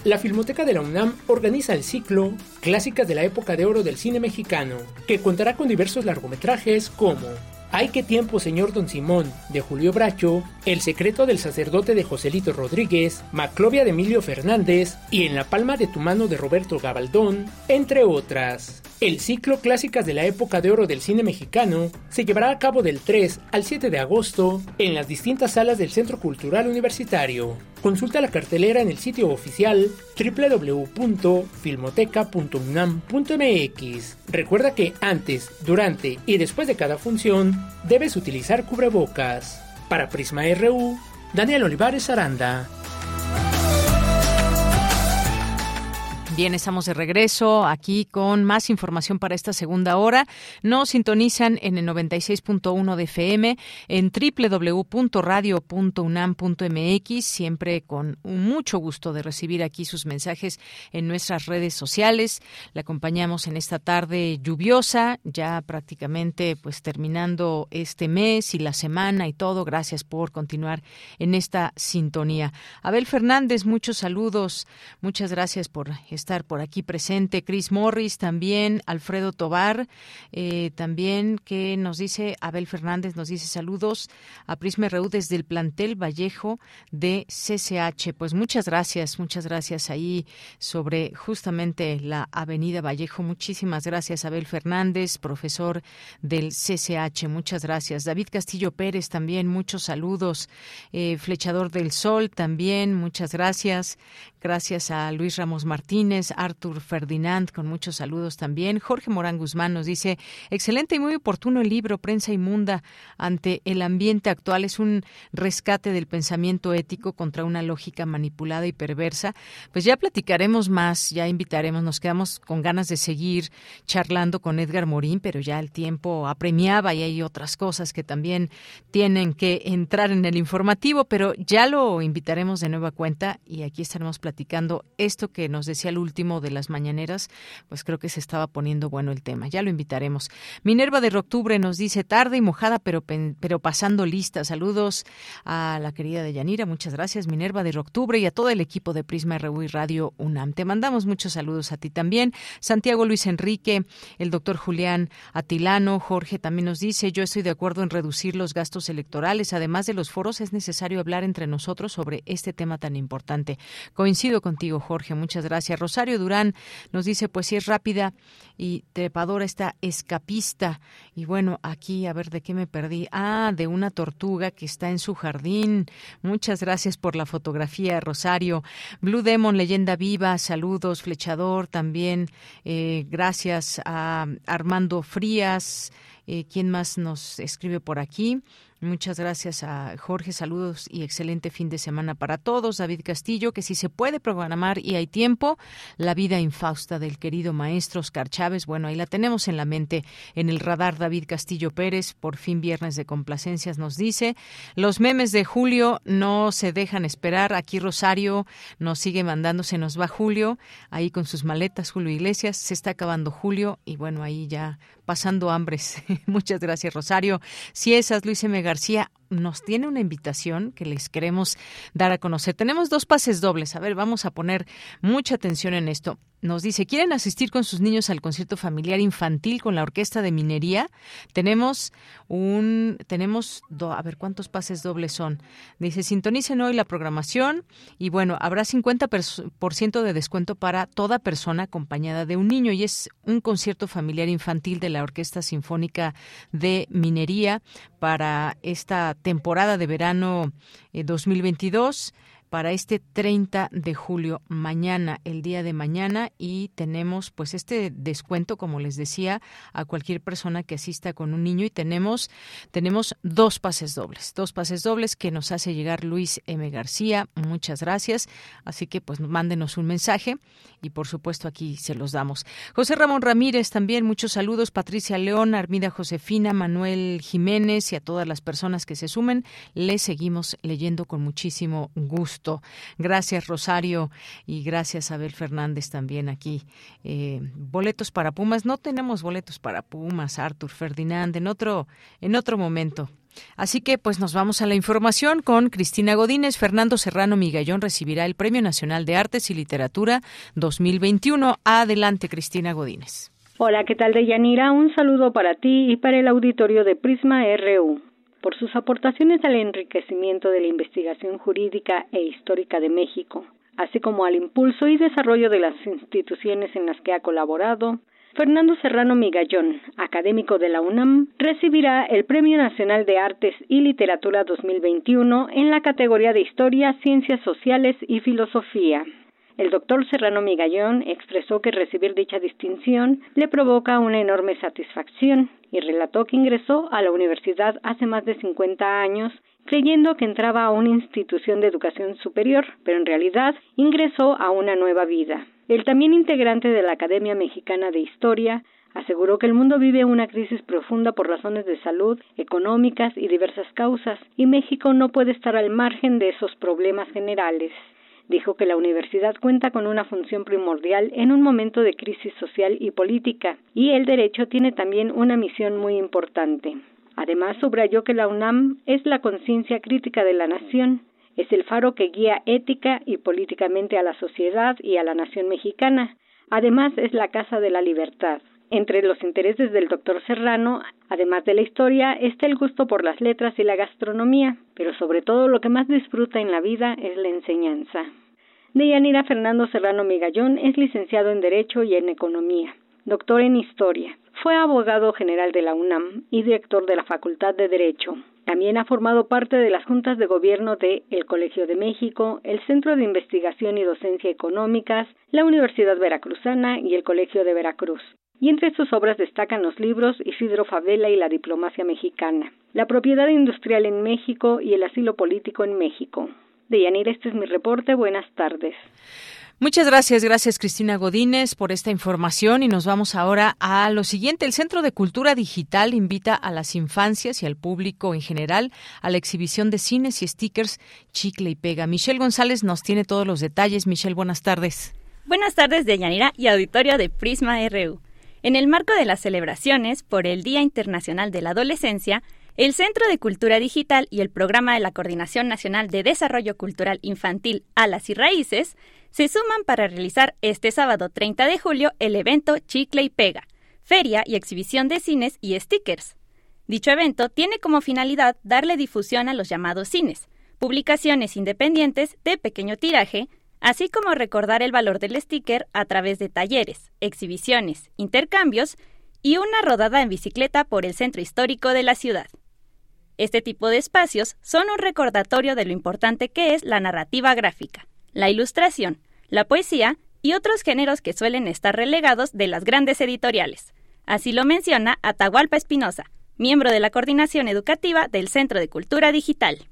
La Filmoteca de la UNAM organiza el ciclo Clásicas de la época de oro del cine mexicano, que contará con diversos largometrajes como Hay que tiempo, señor Don Simón, de Julio Bracho, El secreto del sacerdote de Joselito Rodríguez, Maclovia de Emilio Fernández y En la palma de tu mano de Roberto Gabaldón, entre otras. El ciclo Clásicas de la época de oro del cine mexicano se llevará a cabo del 3 al 7 de agosto en las distintas salas del Centro Cultural Universitario. Consulta la cartelera en el sitio oficial www.filmoteca.unam.mx. Recuerda que antes, durante y después de cada función debes utilizar cubrebocas. Para Prisma RU, Daniel Olivares Aranda. Bien, estamos de regreso aquí con más información para esta segunda hora. Nos sintonizan en el 96.1 de FM, en www.radio.unam.mx, siempre con mucho gusto de recibir aquí sus mensajes en nuestras redes sociales. Le acompañamos en esta tarde lluviosa, ya prácticamente pues terminando este mes y la semana y todo. Gracias por continuar en esta sintonía. Abel Fernández, muchos saludos. Muchas gracias por estar por aquí presente. Chris Morris también, Alfredo Tobar, eh, también que nos dice, Abel Fernández nos dice saludos a Prisma RU desde el plantel Vallejo de CCH. Pues muchas gracias, muchas gracias ahí sobre justamente la Avenida Vallejo. Muchísimas gracias, Abel Fernández, profesor del CCH. Muchas gracias. David Castillo Pérez también, muchos saludos. Eh, Flechador del Sol también, muchas gracias. Gracias a Luis Ramos Martínez, Artur Ferdinand, con muchos saludos también. Jorge Morán Guzmán nos dice, excelente y muy oportuno el libro Prensa Inmunda ante el ambiente actual. Es un rescate del pensamiento ético contra una lógica manipulada y perversa. Pues ya platicaremos más, ya invitaremos, nos quedamos con ganas de seguir charlando con Edgar Morín, pero ya el tiempo apremiaba y hay otras cosas que también tienen que entrar en el informativo, pero ya lo invitaremos de nueva cuenta y aquí estaremos platicando esto que nos decía el último de las mañaneras, pues creo que se estaba poniendo bueno el tema. Ya lo invitaremos. Minerva de Octubre nos dice tarde y mojada, pero, pero pasando lista. Saludos a la querida Deyanira. Muchas gracias, Minerva de Octubre, y a todo el equipo de Prisma RU y Radio UNAM. Te mandamos muchos saludos a ti también. Santiago Luis Enrique, el doctor Julián Atilano, Jorge también nos dice, yo estoy de acuerdo en reducir los gastos electorales. Además de los foros, es necesario hablar entre nosotros sobre este tema tan importante. Coincido contigo, Jorge. Muchas gracias. Rosario Durán nos dice, pues si es rápida y trepadora esta escapista. Y bueno, aquí a ver de qué me perdí. Ah, de una tortuga que está en su jardín. Muchas gracias por la fotografía, Rosario. Blue Demon, leyenda viva. Saludos, flechador también. Eh, gracias a Armando Frías Eh, ¿Quién más nos escribe por aquí? Muchas gracias a Jorge, saludos y excelente fin de semana para todos. David Castillo, que si se puede programar y hay tiempo, la vida infausta del querido maestro Oscar Chávez, bueno, ahí la tenemos en la mente, en el radar David Castillo Pérez, por fin viernes de complacencias nos dice, los memes de Julio no se dejan esperar, aquí Rosario nos sigue mandando, se nos va Julio, ahí con sus maletas, Julio Iglesias, se está acabando Julio y bueno, ahí ya pasando hambres. [laughs] Muchas gracias, Rosario. Si esas, Luis M. García, nos tiene una invitación que les queremos dar a conocer. Tenemos dos pases dobles. A ver, vamos a poner mucha atención en esto. Nos dice, ¿quieren asistir con sus niños al concierto familiar infantil con la Orquesta de Minería? Tenemos un, tenemos, a ver, ¿cuántos pases dobles son? Dice, sintonicen hoy la programación y bueno, habrá 50% de descuento para toda persona acompañada de un niño y es un concierto familiar infantil de la Orquesta Sinfónica de Minería para esta temporada de verano 2022 eh, para este 30 de julio, mañana, el día de mañana, y tenemos pues este descuento, como les decía, a cualquier persona que asista con un niño y tenemos, tenemos dos pases dobles, dos pases dobles que nos hace llegar Luis M. García. Muchas gracias. Así que pues mándenos un mensaje y por supuesto aquí se los damos. José Ramón Ramírez también, muchos saludos. Patricia León, Armida Josefina, Manuel Jiménez y a todas las personas que se sumen. Les seguimos leyendo con muchísimo gusto. Gracias, Rosario, y gracias, Abel Fernández, también aquí. Eh, boletos para Pumas. No tenemos boletos para Pumas, Artur Ferdinand, en otro, en otro momento. Así que pues nos vamos a la información con Cristina Godínez. Fernando Serrano Migallón recibirá el Premio Nacional de Artes y Literatura 2021. Adelante, Cristina Godínez. Hola, ¿qué tal, Deyanira? Un saludo para ti y para el auditorio de Prisma RU por sus aportaciones al enriquecimiento de la investigación jurídica e histórica de México, así como al impulso y desarrollo de las instituciones en las que ha colaborado, Fernando Serrano Migallón, académico de la UNAM, recibirá el Premio Nacional de Artes y Literatura 2021 en la categoría de Historia, Ciencias Sociales y Filosofía. El doctor Serrano Migallón expresó que recibir dicha distinción le provoca una enorme satisfacción y relató que ingresó a la universidad hace más de 50 años creyendo que entraba a una institución de educación superior, pero en realidad ingresó a una nueva vida. El también integrante de la Academia Mexicana de Historia aseguró que el mundo vive una crisis profunda por razones de salud, económicas y diversas causas, y México no puede estar al margen de esos problemas generales. Dijo que la universidad cuenta con una función primordial en un momento de crisis social y política, y el derecho tiene también una misión muy importante. Además, subrayó que la UNAM es la conciencia crítica de la nación, es el faro que guía ética y políticamente a la sociedad y a la nación mexicana. Además, es la casa de la libertad. Entre los intereses del doctor Serrano, además de la historia, está el gusto por las letras y la gastronomía, pero sobre todo lo que más disfruta en la vida es la enseñanza. Deyanira Fernando Serrano Migallón es licenciado en Derecho y en Economía, doctor en Historia. Fue abogado general de la UNAM y director de la Facultad de Derecho. También ha formado parte de las juntas de gobierno de el Colegio de México, el Centro de Investigación y Docencia Económicas, la Universidad Veracruzana y el Colegio de Veracruz y entre sus obras destacan los libros Isidro Favela y la diplomacia mexicana, la propiedad industrial en México y el asilo político en México. Deyanira, este es mi reporte. Buenas tardes. Muchas gracias, gracias Cristina Godínez por esta información y nos vamos ahora a lo siguiente. El Centro de Cultura Digital invita a las infancias y al público en general a la exhibición de cines y stickers Chicle y Pega. Michelle González nos tiene todos los detalles. Michelle, buenas tardes. Buenas tardes, Deyanira y auditorio de Prisma RU. En el marco de las celebraciones por el Día Internacional de la Adolescencia, el Centro de Cultura Digital y el Programa de la Coordinación Nacional de Desarrollo Cultural Infantil Alas y Raíces se suman para realizar este sábado 30 de julio el evento Chicle y Pega, feria y exhibición de cines y stickers. Dicho evento tiene como finalidad darle difusión a los llamados cines, publicaciones independientes de pequeño tiraje así como recordar el valor del sticker a través de talleres, exhibiciones, intercambios y una rodada en bicicleta por el centro histórico de la ciudad. Este tipo de espacios son un recordatorio de lo importante que es la narrativa gráfica, la ilustración, la poesía y otros géneros que suelen estar relegados de las grandes editoriales, Así lo menciona Atahualpa Espinosa, miembro de la coordinación educativa del Centro de Cultura Digital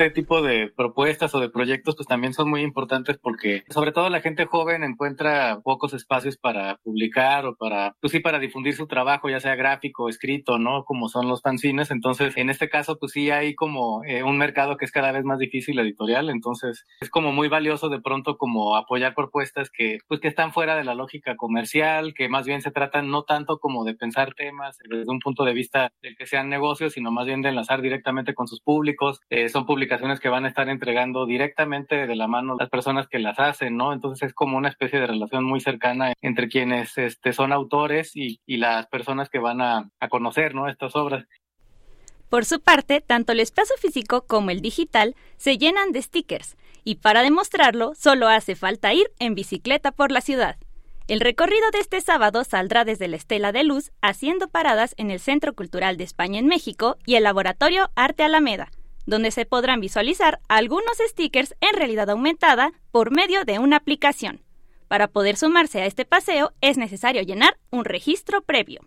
este tipo de propuestas o de proyectos pues también son muy importantes porque sobre todo la gente joven encuentra pocos espacios para publicar o para, pues sí, para difundir su trabajo, ya sea gráfico, escrito, ¿no? Como son los fanzines. Entonces, en este caso, pues sí hay como eh, un mercado que es cada vez más difícil editorial. Entonces, es como muy valioso de pronto como apoyar propuestas que, pues que están fuera de la lógica comercial, que más bien se tratan no tanto como de pensar temas desde un punto de vista del que sean negocios, sino más bien de enlazar directamente con sus públicos. Eh, son publicaciones que van a estar entregando directamente de la mano las personas que las hacen, ¿no? Entonces es como una especie de relación muy cercana entre quienes este, son autores y, las personas que van a, a conocer, ¿no? Estas obras. Por su parte, tanto el espacio físico como el digital se llenan de stickers, y para demostrarlo solo hace falta ir en bicicleta por la ciudad. El recorrido de este sábado saldrá desde la Estela de Luz, haciendo paradas en el Centro Cultural de España en México y el Laboratorio Arte Alameda, donde se podrán visualizar algunos stickers en realidad aumentada por medio de una aplicación. Para poder sumarse a este paseo es necesario llenar un registro previo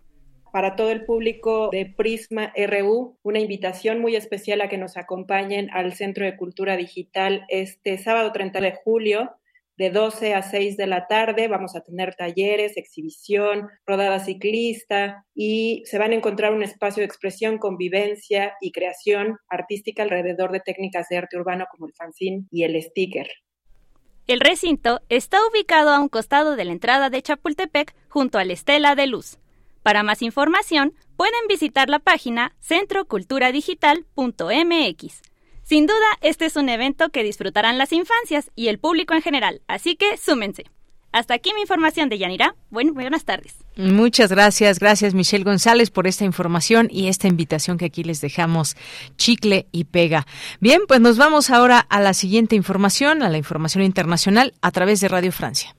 para todo el público de Prisma RU, una invitación muy especial a que nos acompañen al Centro de Cultura Digital este sábado 30 de julio de 12 a 6 de la tarde vamos a tener talleres, exhibición, rodada ciclista y se van a encontrar un espacio de expresión, convivencia y creación artística alrededor de técnicas de arte urbano como el fanzine y el sticker. El recinto está ubicado a un costado de la entrada de Chapultepec junto a la Estela de Luz. Para más información, pueden visitar la página centroculturadigital.mx. Sin duda, este es un evento que disfrutarán las infancias y el público en general, así que súmense. Hasta aquí mi información de Yanira. Bueno, buenas tardes. Muchas gracias, gracias Michelle González por esta información y esta invitación que aquí les dejamos chicle y pega. Bien, pues nos vamos ahora a la siguiente información, a la información internacional a través de Radio Francia.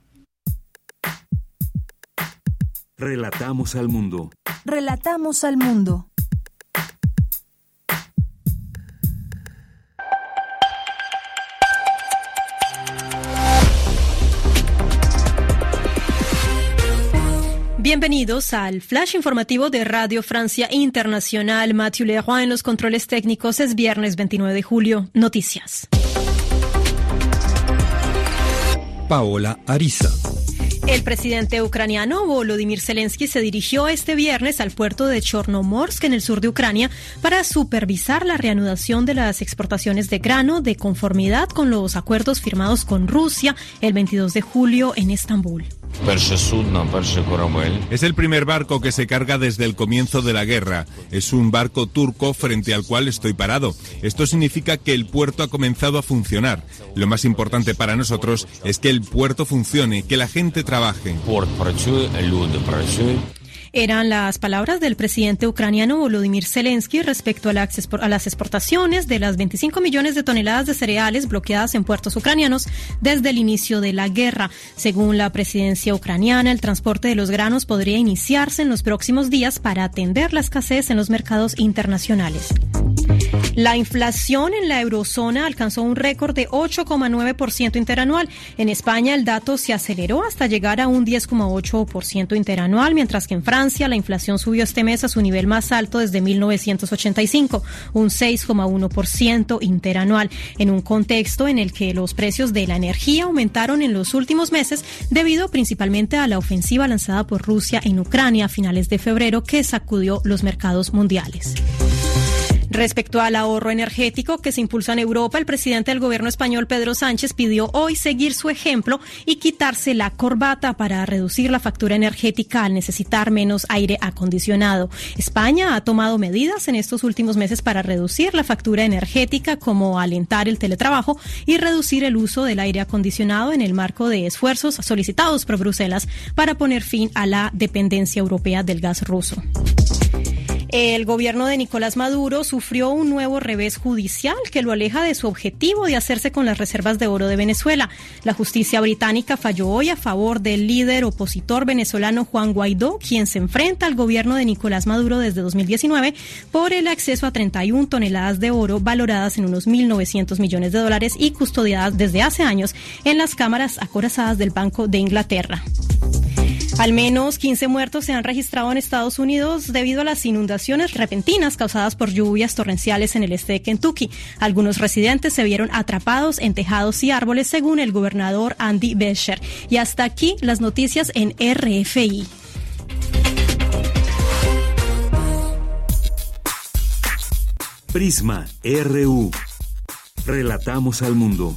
Relatamos al mundo. Relatamos al mundo. Bienvenidos al flash informativo de Radio Francia Internacional. Mathieu Leroy en los controles técnicos. Es viernes 29 de julio. Noticias. Paola Ariza. El presidente ucraniano Volodymyr Zelensky se dirigió este viernes al puerto de Chornomorsk en el sur de Ucrania para supervisar la reanudación de las exportaciones de grano de conformidad con los acuerdos firmados con Rusia el 22 de julio en Estambul. Es el primer barco que se carga desde el comienzo de la guerra. Es un barco turco frente al cual estoy parado. Esto significa que el puerto ha comenzado a funcionar. Lo más importante para nosotros es que el puerto funcione, que la gente trabaje. Eran las palabras del presidente ucraniano Volodymyr Zelensky respecto a, las exportaciones de las 25 millones de toneladas de cereales bloqueadas en puertos ucranianos desde el inicio de la guerra. Según la presidencia ucraniana, el transporte de los granos podría iniciarse en los próximos días para atender la escasez en los mercados internacionales. La inflación en la eurozona alcanzó un récord de 8,9% interanual. En España el dato se aceleró hasta llegar a un 10,8% interanual, mientras que en Francia la inflación subió este mes a su nivel más alto desde 1985, un 6,1% interanual, en un contexto en el que los precios de la energía aumentaron en los últimos meses debido principalmente a la ofensiva lanzada por Rusia en Ucrania a finales de febrero que sacudió los mercados mundiales. Respecto al ahorro energético que se impulsa en Europa, el presidente del gobierno español, Pedro Sánchez, pidió hoy seguir su ejemplo y quitarse la corbata para reducir la factura energética al necesitar menos aire acondicionado. España ha tomado medidas en estos últimos meses para reducir la factura energética, como alentar el teletrabajo y reducir el uso del aire acondicionado en el marco de esfuerzos solicitados por Bruselas para poner fin a la dependencia europea del gas ruso. El gobierno de Nicolás Maduro sufrió un nuevo revés judicial que lo aleja de su objetivo de hacerse con las reservas de oro de Venezuela. La justicia británica falló hoy a favor del líder opositor venezolano Juan Guaidó, quien se enfrenta al gobierno de Nicolás Maduro desde 2019 por el acceso a 31 toneladas de oro valoradas en unos 1.900 millones de dólares y custodiadas desde hace años en las cámaras acorazadas del Banco de Inglaterra. Al menos 15 muertos se han registrado en Estados Unidos debido a las inundaciones repentinas causadas por lluvias torrenciales en el este de Kentucky. Algunos residentes se vieron atrapados en tejados y árboles, según el gobernador Andy Beshear. Y hasta aquí las noticias en RFI. Prisma RU. Relatamos al mundo.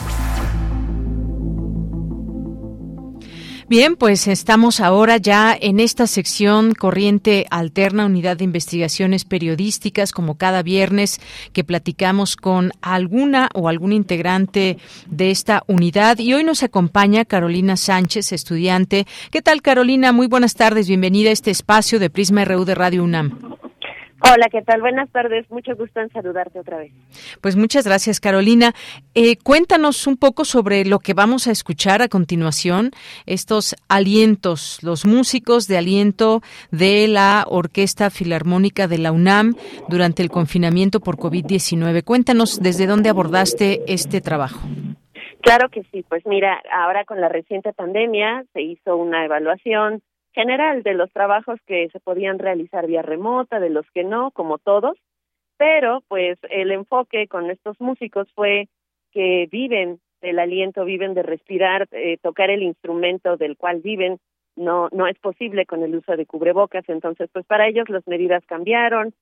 Bien, pues estamos ahora ya en esta sección Corriente Alterna, Unidad de Investigaciones Periodísticas, como cada viernes que platicamos con alguna o algún integrante de esta unidad. Y hoy nos acompaña Carolina Sánchez, estudiante. ¿Qué tal, Carolina? Muy buenas tardes. Bienvenida a este espacio de Prisma RU de Radio UNAM. Hola, ¿qué tal? Buenas tardes. Mucho gusto en saludarte otra vez. Pues muchas gracias, Carolina. Eh, cuéntanos un poco sobre lo que vamos a escuchar a continuación, estos alientos, los músicos de aliento de la Orquesta Filarmónica de la UNAM durante el confinamiento por COVID-19. Cuéntanos desde dónde abordaste este trabajo. Claro que sí, pues mira, ahora con la reciente pandemia se hizo una evaluación general de los trabajos que se podían realizar vía remota, de los que no, como todos, pero pues el enfoque con estos músicos fue que viven del aliento, viven de respirar, eh, tocar el instrumento del cual viven, no no es posible con el uso de cubrebocas, entonces pues para ellos las medidas cambiaron,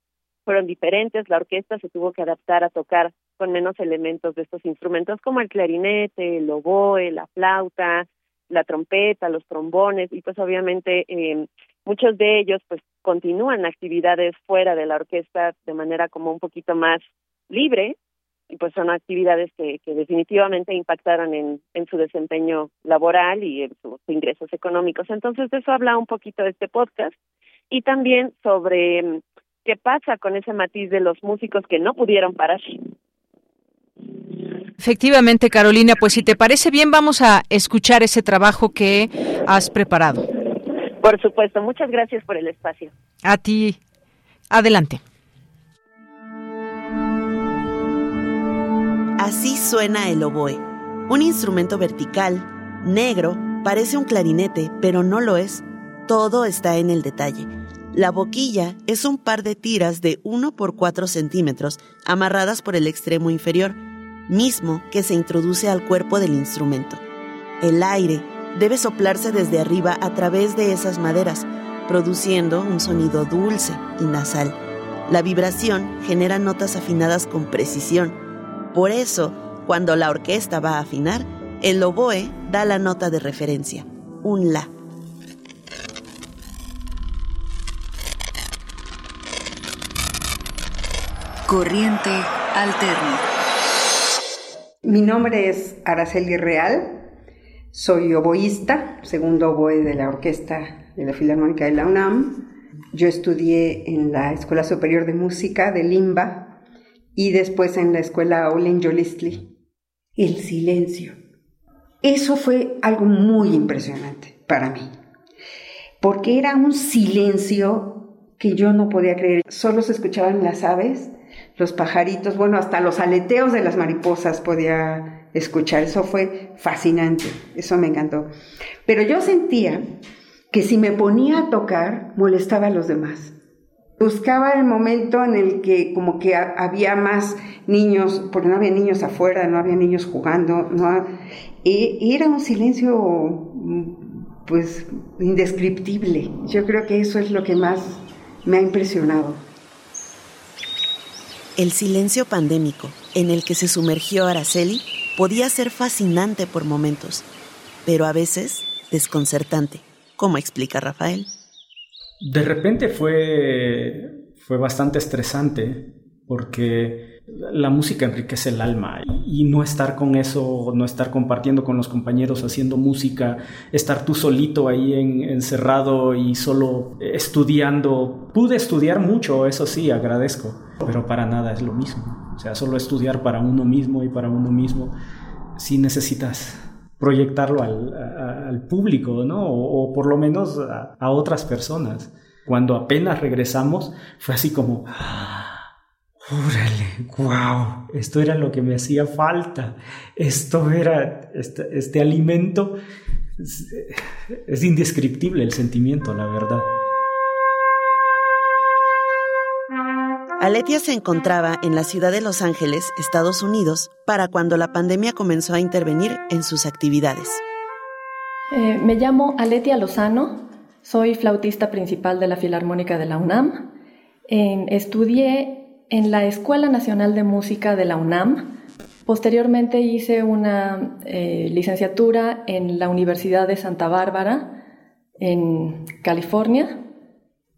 fueron diferentes, la orquesta se tuvo que adaptar a tocar con menos elementos de estos instrumentos como el clarinete, el oboe, la flauta, la trompeta, los trombones y pues obviamente eh, muchos de ellos pues continúan actividades fuera de la orquesta de manera como un poquito más libre y pues son actividades que, definitivamente impactaron en, en su desempeño laboral y en sus ingresos económicos. Entonces de eso habla un poquito este podcast y también sobre mm, qué pasa con ese matiz de los músicos que no pudieron parar. Efectivamente, Carolina, pues si te parece bien, vamos a escuchar ese trabajo que has preparado. Por supuesto, muchas gracias por el espacio. A ti, adelante. Así suena el oboe, un instrumento vertical, negro, parece un clarinete, pero no lo es. Todo está en el detalle. La boquilla es un par de tiras de 1 por 4 centímetros amarradas por el extremo inferior mismo que se introduce al cuerpo del instrumento. El aire debe soplarse desde arriba a través de esas maderas, produciendo un sonido dulce y nasal. La vibración genera notas afinadas con precisión. Por eso, cuando la orquesta va a afinar, el oboe da la nota de referencia, un la. Corriente alterna. Mi nombre es Araceli Real, soy oboísta, segundo oboe de la orquesta de la Filarmónica de la UNAM. Yo estudié en la Escuela Superior de Música de Limba y después en la Escuela Olin Jolistli. El silencio. Eso fue algo muy impresionante para mí, porque era un silencio que yo no podía creer. Solo se escuchaban las aves los pajaritos, bueno, hasta los aleteos de las mariposas podía escuchar. Eso fue fascinante, eso me encantó. Pero yo sentía que si me ponía a tocar, molestaba a los demás. Buscaba el momento en el que como que había más niños, porque no había niños afuera, no había niños jugando, no, era un silencio pues indescriptible. Yo creo que eso es lo que más me ha impresionado. El silencio pandémico en el que se sumergió Araceli podía ser fascinante por momentos, pero a veces desconcertante, como explica Rafael. De repente fue, fue bastante estresante porque la música enriquece el alma y no estar con eso, no estar compartiendo con los compañeros haciendo música, estar tú solito ahí encerrado y solo estudiando. Pude estudiar mucho, eso sí, agradezco, pero para nada es lo mismo. O sea, solo estudiar para uno mismo y para uno mismo, sí necesitas proyectarlo al, público, ¿no? O, por lo menos a, otras personas. Cuando apenas regresamos, fue así como, ¡Órale! ¡Wow! Esto era lo que me hacía falta. Esto era este, este alimento. es indescriptible el sentimiento, la verdad. Aletia se encontraba en la ciudad de Los Ángeles, Estados Unidos, para cuando la pandemia comenzó a intervenir en sus actividades. Eh, me llamo Aletia Lozano, soy flautista principal de la Filarmónica de la UNAM. estudié en la Escuela Nacional de Música de la UNAM. Posteriormente hice una eh, licenciatura en la Universidad de Santa Bárbara, en California,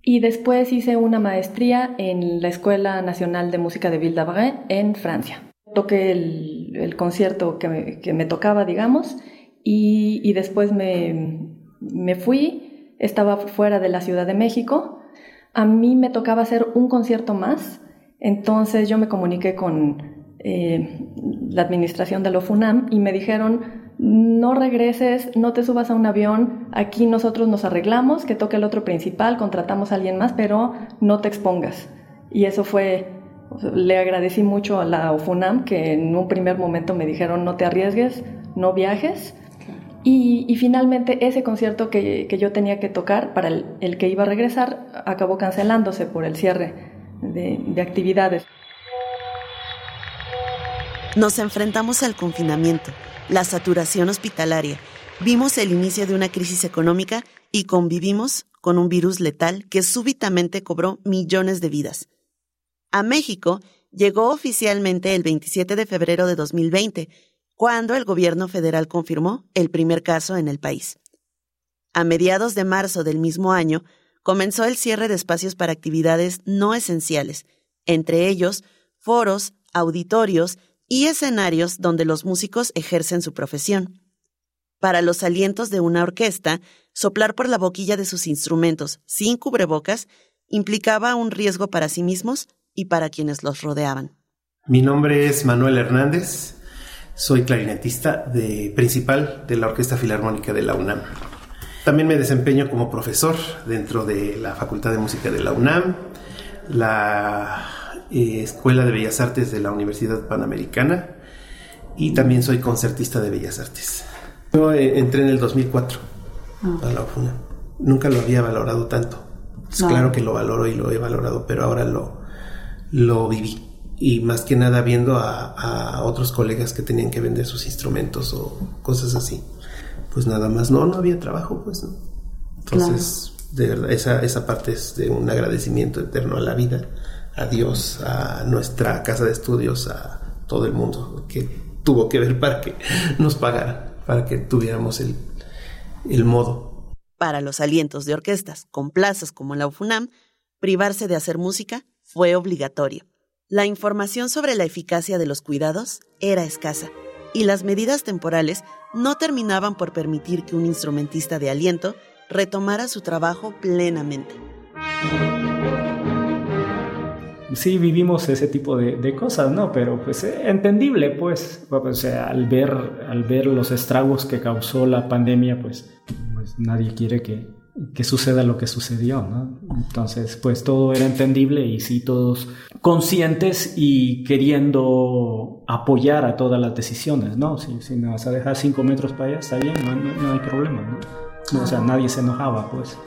y después hice una maestría en la Escuela Nacional de Música de Ville d'Avray en Francia. Toqué el, concierto que me, tocaba, digamos, y, después me, fui, estaba fuera de la Ciudad de México. A mí me tocaba hacer un concierto más, entonces yo me comuniqué con eh, la administración de la FUNAM y me dijeron, no regreses, no te subas a un avión, aquí nosotros nos arreglamos, que toque el otro principal, contratamos a alguien más, pero no te expongas. Y eso fue, le agradecí mucho a la OFUNAM, que en un primer momento me dijeron no te arriesgues, no viajes. Y, finalmente ese concierto que, yo tenía que tocar, para el, que iba a regresar, acabó cancelándose por el cierre de actividades. Nos enfrentamos al confinamiento la saturación hospitalaria, vimos el inicio de una crisis económica y convivimos con un virus letal que súbitamente cobró millones de vidas. A México llegó oficialmente el 27 de febrero de 2020, cuando el gobierno federal confirmó el primer caso en el país. A mediados de marzo del mismo año, comenzó el cierre de espacios para actividades no esenciales, entre ellos foros, auditorios y escenarios donde los músicos ejercen su profesión. Para los alientos de una orquesta, soplar por la boquilla de sus instrumentos sin cubrebocas implicaba un riesgo para sí mismos y para quienes los rodeaban. Mi nombre es Manuel Hernández, soy clarinetista principal de la Orquesta Filarmónica de la UNAM. También me desempeño como profesor dentro de la Facultad de Música de la UNAM, la eh, Escuela de Bellas Artes de la Universidad Panamericana y también soy concertista de Bellas Artes. Yo eh, entré en el 2004 ah. a la UFUNA. Nunca lo había valorado tanto. Es claro que lo valoro y lo he valorado, pero ahora lo, lo viví. Y más que nada viendo a, otros colegas que tenían que vender sus instrumentos o cosas así. Pues nada más, no, no había trabajo, pues Entonces, de verdad, esa, esa parte es de un agradecimiento eterno a la vida a Dios, a nuestra casa de estudios, a todo el mundo que tuvo que ver para que nos pagaran, para que tuviéramos el, el modo. Para los alientos de orquestas con plazas como la UFUNAM, privarse de hacer música fue obligatorio. La información sobre la eficacia de los cuidados era escasa y las medidas temporales no terminaban por permitir que un instrumentista de aliento retomara su trabajo plenamente sí vivimos ese tipo de, cosas, ¿no? Pero pues eh, entendible, pues, o sea, al ver, al ver los estragos que causó la pandemia, pues, pues nadie quiere que, que suceda lo que sucedió, ¿no? Entonces, pues todo era entendible y sí todos conscientes y queriendo apoyar a todas las decisiones, ¿no? Si, si me vas a dejar cinco metros para allá, está bien, no, no hay problema, ¿no? O sea, nadie se enojaba, pues.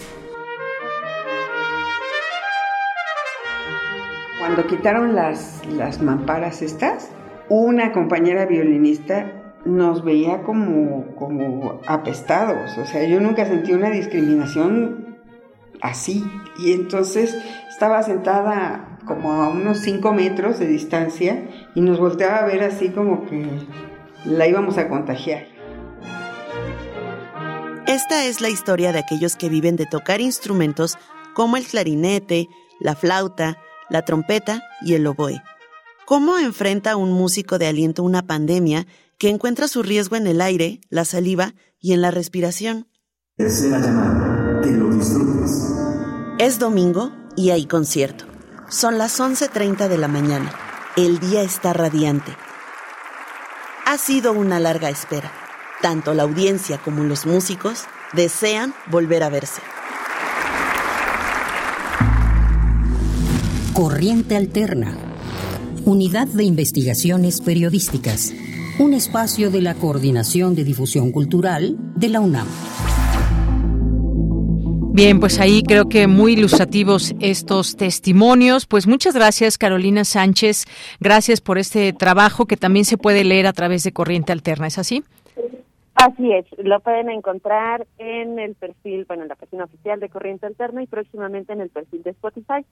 Cuando quitaron las, las mamparas estas, una compañera violinista nos veía como, como apestados. O sea, yo nunca sentí una discriminación así. Y entonces estaba sentada como a unos 5 metros de distancia y nos volteaba a ver así como que la íbamos a contagiar. Esta es la historia de aquellos que viven de tocar instrumentos como el clarinete, la flauta, la trompeta y el oboe. ¿Cómo enfrenta un músico de aliento una pandemia que encuentra su riesgo en el aire, la saliva y en la respiración? Tercera llamada, que lo disfrutes. Es domingo y hay concierto. Son las 11.30 de la mañana. El día está radiante. Ha sido una larga espera. Tanto la audiencia como los músicos desean volver a verse. Corriente Alterna. Unidad de Investigaciones Periodísticas. Un espacio de la Coordinación de Difusión Cultural de la UNAM. Bien, pues ahí creo que muy ilustrativos estos testimonios. Pues muchas gracias, Carolina Sánchez. Gracias por este trabajo que también se puede leer a través de Corriente Alterna. ¿Es así? Así es, lo pueden encontrar en el perfil, bueno, en la página oficial de Corriente Alterna y próximamente en el perfil de Spotify.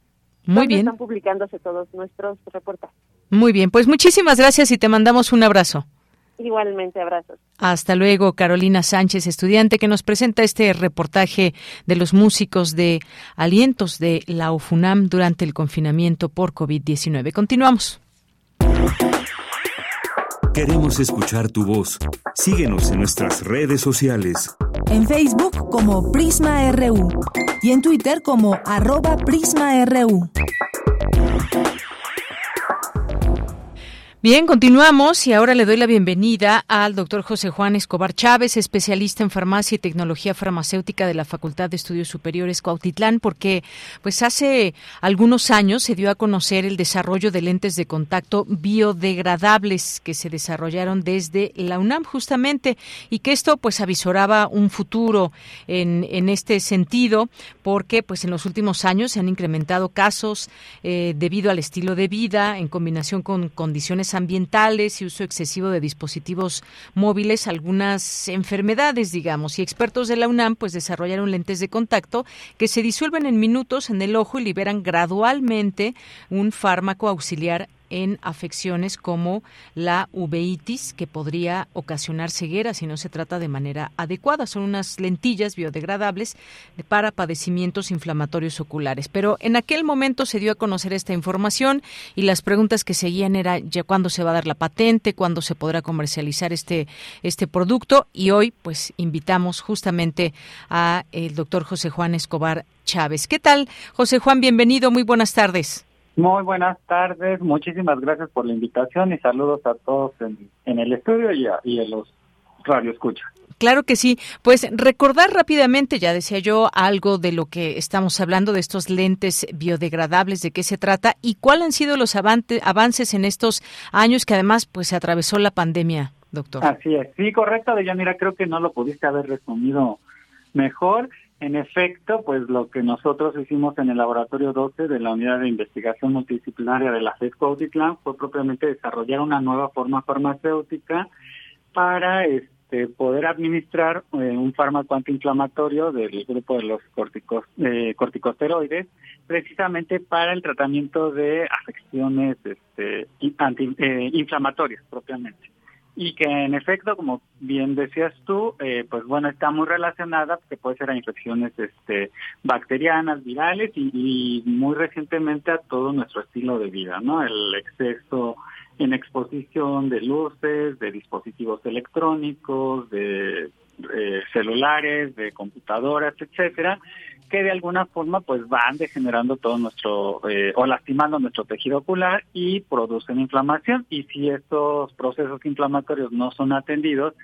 Muy bien. Están publicándose todos nuestros reportajes. Muy bien, pues muchísimas gracias y te mandamos un abrazo. Igualmente, abrazos. Hasta luego, Carolina Sánchez, estudiante, que nos presenta este reportaje de los músicos de alientos de la UFUNAM durante el confinamiento por COVID-19. Continuamos. Queremos escuchar tu voz. Síguenos en nuestras redes sociales. En Facebook como Prisma RU y en Twitter como arroba PrismaRU. Bien, continuamos y ahora le doy la bienvenida al doctor José Juan Escobar Chávez, especialista en farmacia y tecnología farmacéutica de la Facultad de Estudios Superiores Cuautitlán, porque pues hace algunos años se dio a conocer el desarrollo de lentes de contacto biodegradables que se desarrollaron desde la UNAM justamente y que esto pues avisoraba un futuro en, en este sentido, porque pues en los últimos años se han incrementado casos eh, debido al estilo de vida en combinación con condiciones ambientales y uso excesivo de dispositivos móviles, algunas enfermedades, digamos, y expertos de la UNAM pues desarrollaron lentes de contacto que se disuelven en minutos en el ojo y liberan gradualmente un fármaco auxiliar en afecciones como la uveitis, que podría ocasionar ceguera si no se trata de manera adecuada. Son unas lentillas biodegradables para padecimientos inflamatorios oculares. Pero en aquel momento se dio a conocer esta información y las preguntas que seguían era ya cuándo se va a dar la patente, cuándo se podrá comercializar este, este producto y hoy pues invitamos justamente a el doctor José Juan Escobar Chávez. ¿Qué tal, José Juan? Bienvenido, muy buenas tardes. Muy buenas tardes, muchísimas gracias por la invitación y saludos a todos en, el estudio y a, y a los radioescuchas. Claro que sí. Pues recordar rápidamente, ya decía yo, algo de lo que estamos hablando, de estos lentes biodegradables, de qué se trata y cuáles han sido los avances en estos años que además pues se atravesó la pandemia, doctor. Así es. Sí, correcto, Deyanira, creo que no lo pudiste haber resumido mejor. En efecto, pues lo que nosotros hicimos en el laboratorio 12 de la Unidad de Investigación Multidisciplinaria de la FED Cuautitlán fue propiamente desarrollar una nueva forma farmacéutica para este, poder administrar eh, un fármaco antiinflamatorio del grupo de los corticos, eh, corticosteroides, precisamente para el tratamiento de afecciones este, antiinflamatorias propiamente y que en efecto, como bien decías tú, eh, pues bueno, está muy relacionada, que puede ser a infecciones este, bacterianas, virales y, muy recientemente a todo nuestro estilo de vida, ¿no? El exceso en exposición de luces, de dispositivos electrónicos, de eh, celulares, de computadoras, etcétera, que de alguna forma pues van degenerando todo nuestro eh, o lastimando nuestro tejido ocular y producen inflamación y si estos procesos inflamatorios no son atendidos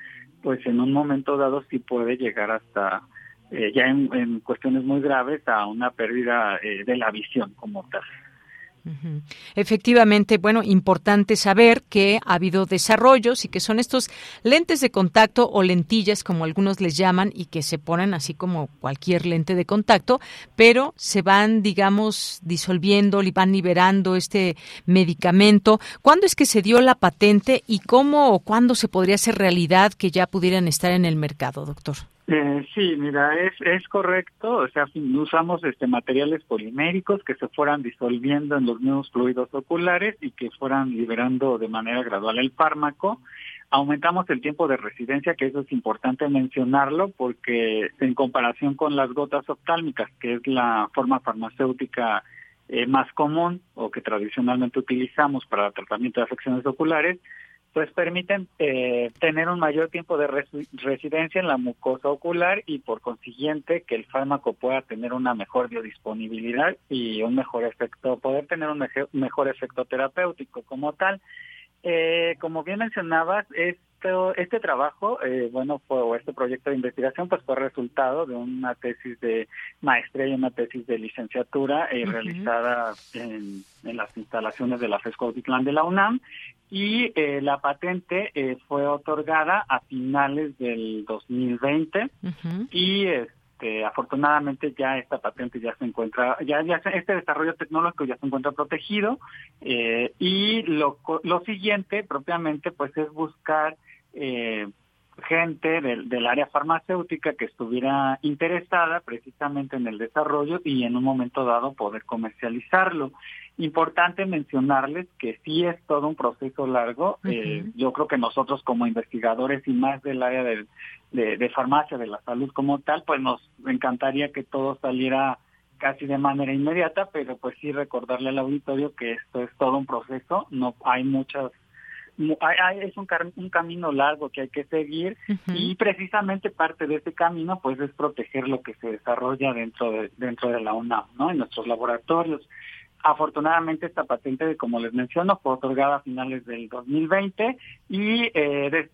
pues en un momento dado sí puede llegar hasta eh, ya en, cuestiones muy graves a una pérdida eh, de la visión como tal. Efectivamente, bueno, importante saber que ha habido desarrollos y que son estos lentes de contacto o lentillas, como algunos les llaman, y que se ponen así como cualquier lente de contacto, pero se van, digamos, disolviendo, y van liberando este medicamento. ¿Cuándo es que se dio la patente y cómo o cuándo se podría hacer realidad que ya pudieran estar en el mercado, doctor? Eh, sí, mira, es, es correcto, o sea, usamos este materiales poliméricos que se fueran disolviendo en los mismos fluidos oculares y que fueran liberando de manera gradual el fármaco. Aumentamos el tiempo de residencia, que eso es importante mencionarlo, porque en comparación con las gotas oftálmicas, que es la forma farmacéutica eh, más común o que tradicionalmente utilizamos para el tratamiento de afecciones oculares, pues permiten eh, tener un mayor tiempo de residencia en la mucosa ocular y por consiguiente que el fármaco pueda tener una mejor biodisponibilidad y un mejor efecto, poder tener un mejor efecto terapéutico como tal. Eh, como bien mencionabas, es este trabajo, eh, bueno, fue, o este proyecto de investigación, pues fue resultado de una tesis de maestría y una tesis de licenciatura eh, realizada en, las instalaciones de la FESCO de la UNAM. Y eh, la patente fue otorgada a finales del 2020 y este, afortunadamente ya esta patente ya se encuentra, ya, ya este desarrollo tecnológico ya se encuentra protegido y lo, lo siguiente propiamente pues es buscar eh, gente del, del, área farmacéutica que estuviera interesada precisamente en el desarrollo y en un momento dado poder comercializarlo. Importante mencionarles que sí es todo un proceso largo. eh, yo creo que nosotros como investigadores y más del área de, de, farmacia, de la salud como tal, pues nos encantaría que todo saliera casi de manera inmediata, pero pues sí recordarle al auditorio que esto es todo un proceso, no hay muchas es un, un camino largo que hay que seguir y precisamente parte de ese camino pues es proteger lo que se desarrolla dentro de dentro de la UNAM, ¿no? En nuestros laboratorios. Afortunadamente esta patente, como les menciono, fue otorgada a finales del 2020 y eh,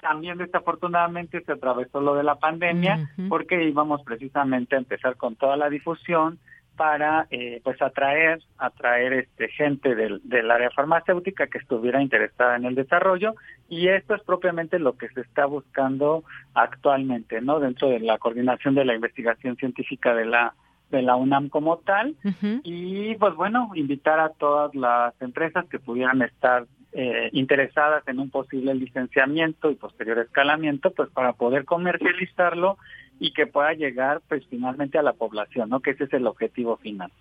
también desafortunadamente se atravesó lo de la pandemia porque íbamos precisamente a empezar con toda la difusión para eh, pues atraer atraer este gente del, del área farmacéutica que estuviera interesada en el desarrollo y esto es propiamente lo que se está buscando actualmente no dentro de la coordinación de la investigación científica de la de la UNAM como tal. Y pues bueno invitar a todas las empresas que pudieran estar eh, interesadas en un posible licenciamiento y posterior escalamiento pues para poder comercializarlo y que pueda llegar pues finalmente a la población, ¿no? Que ese es el objetivo final.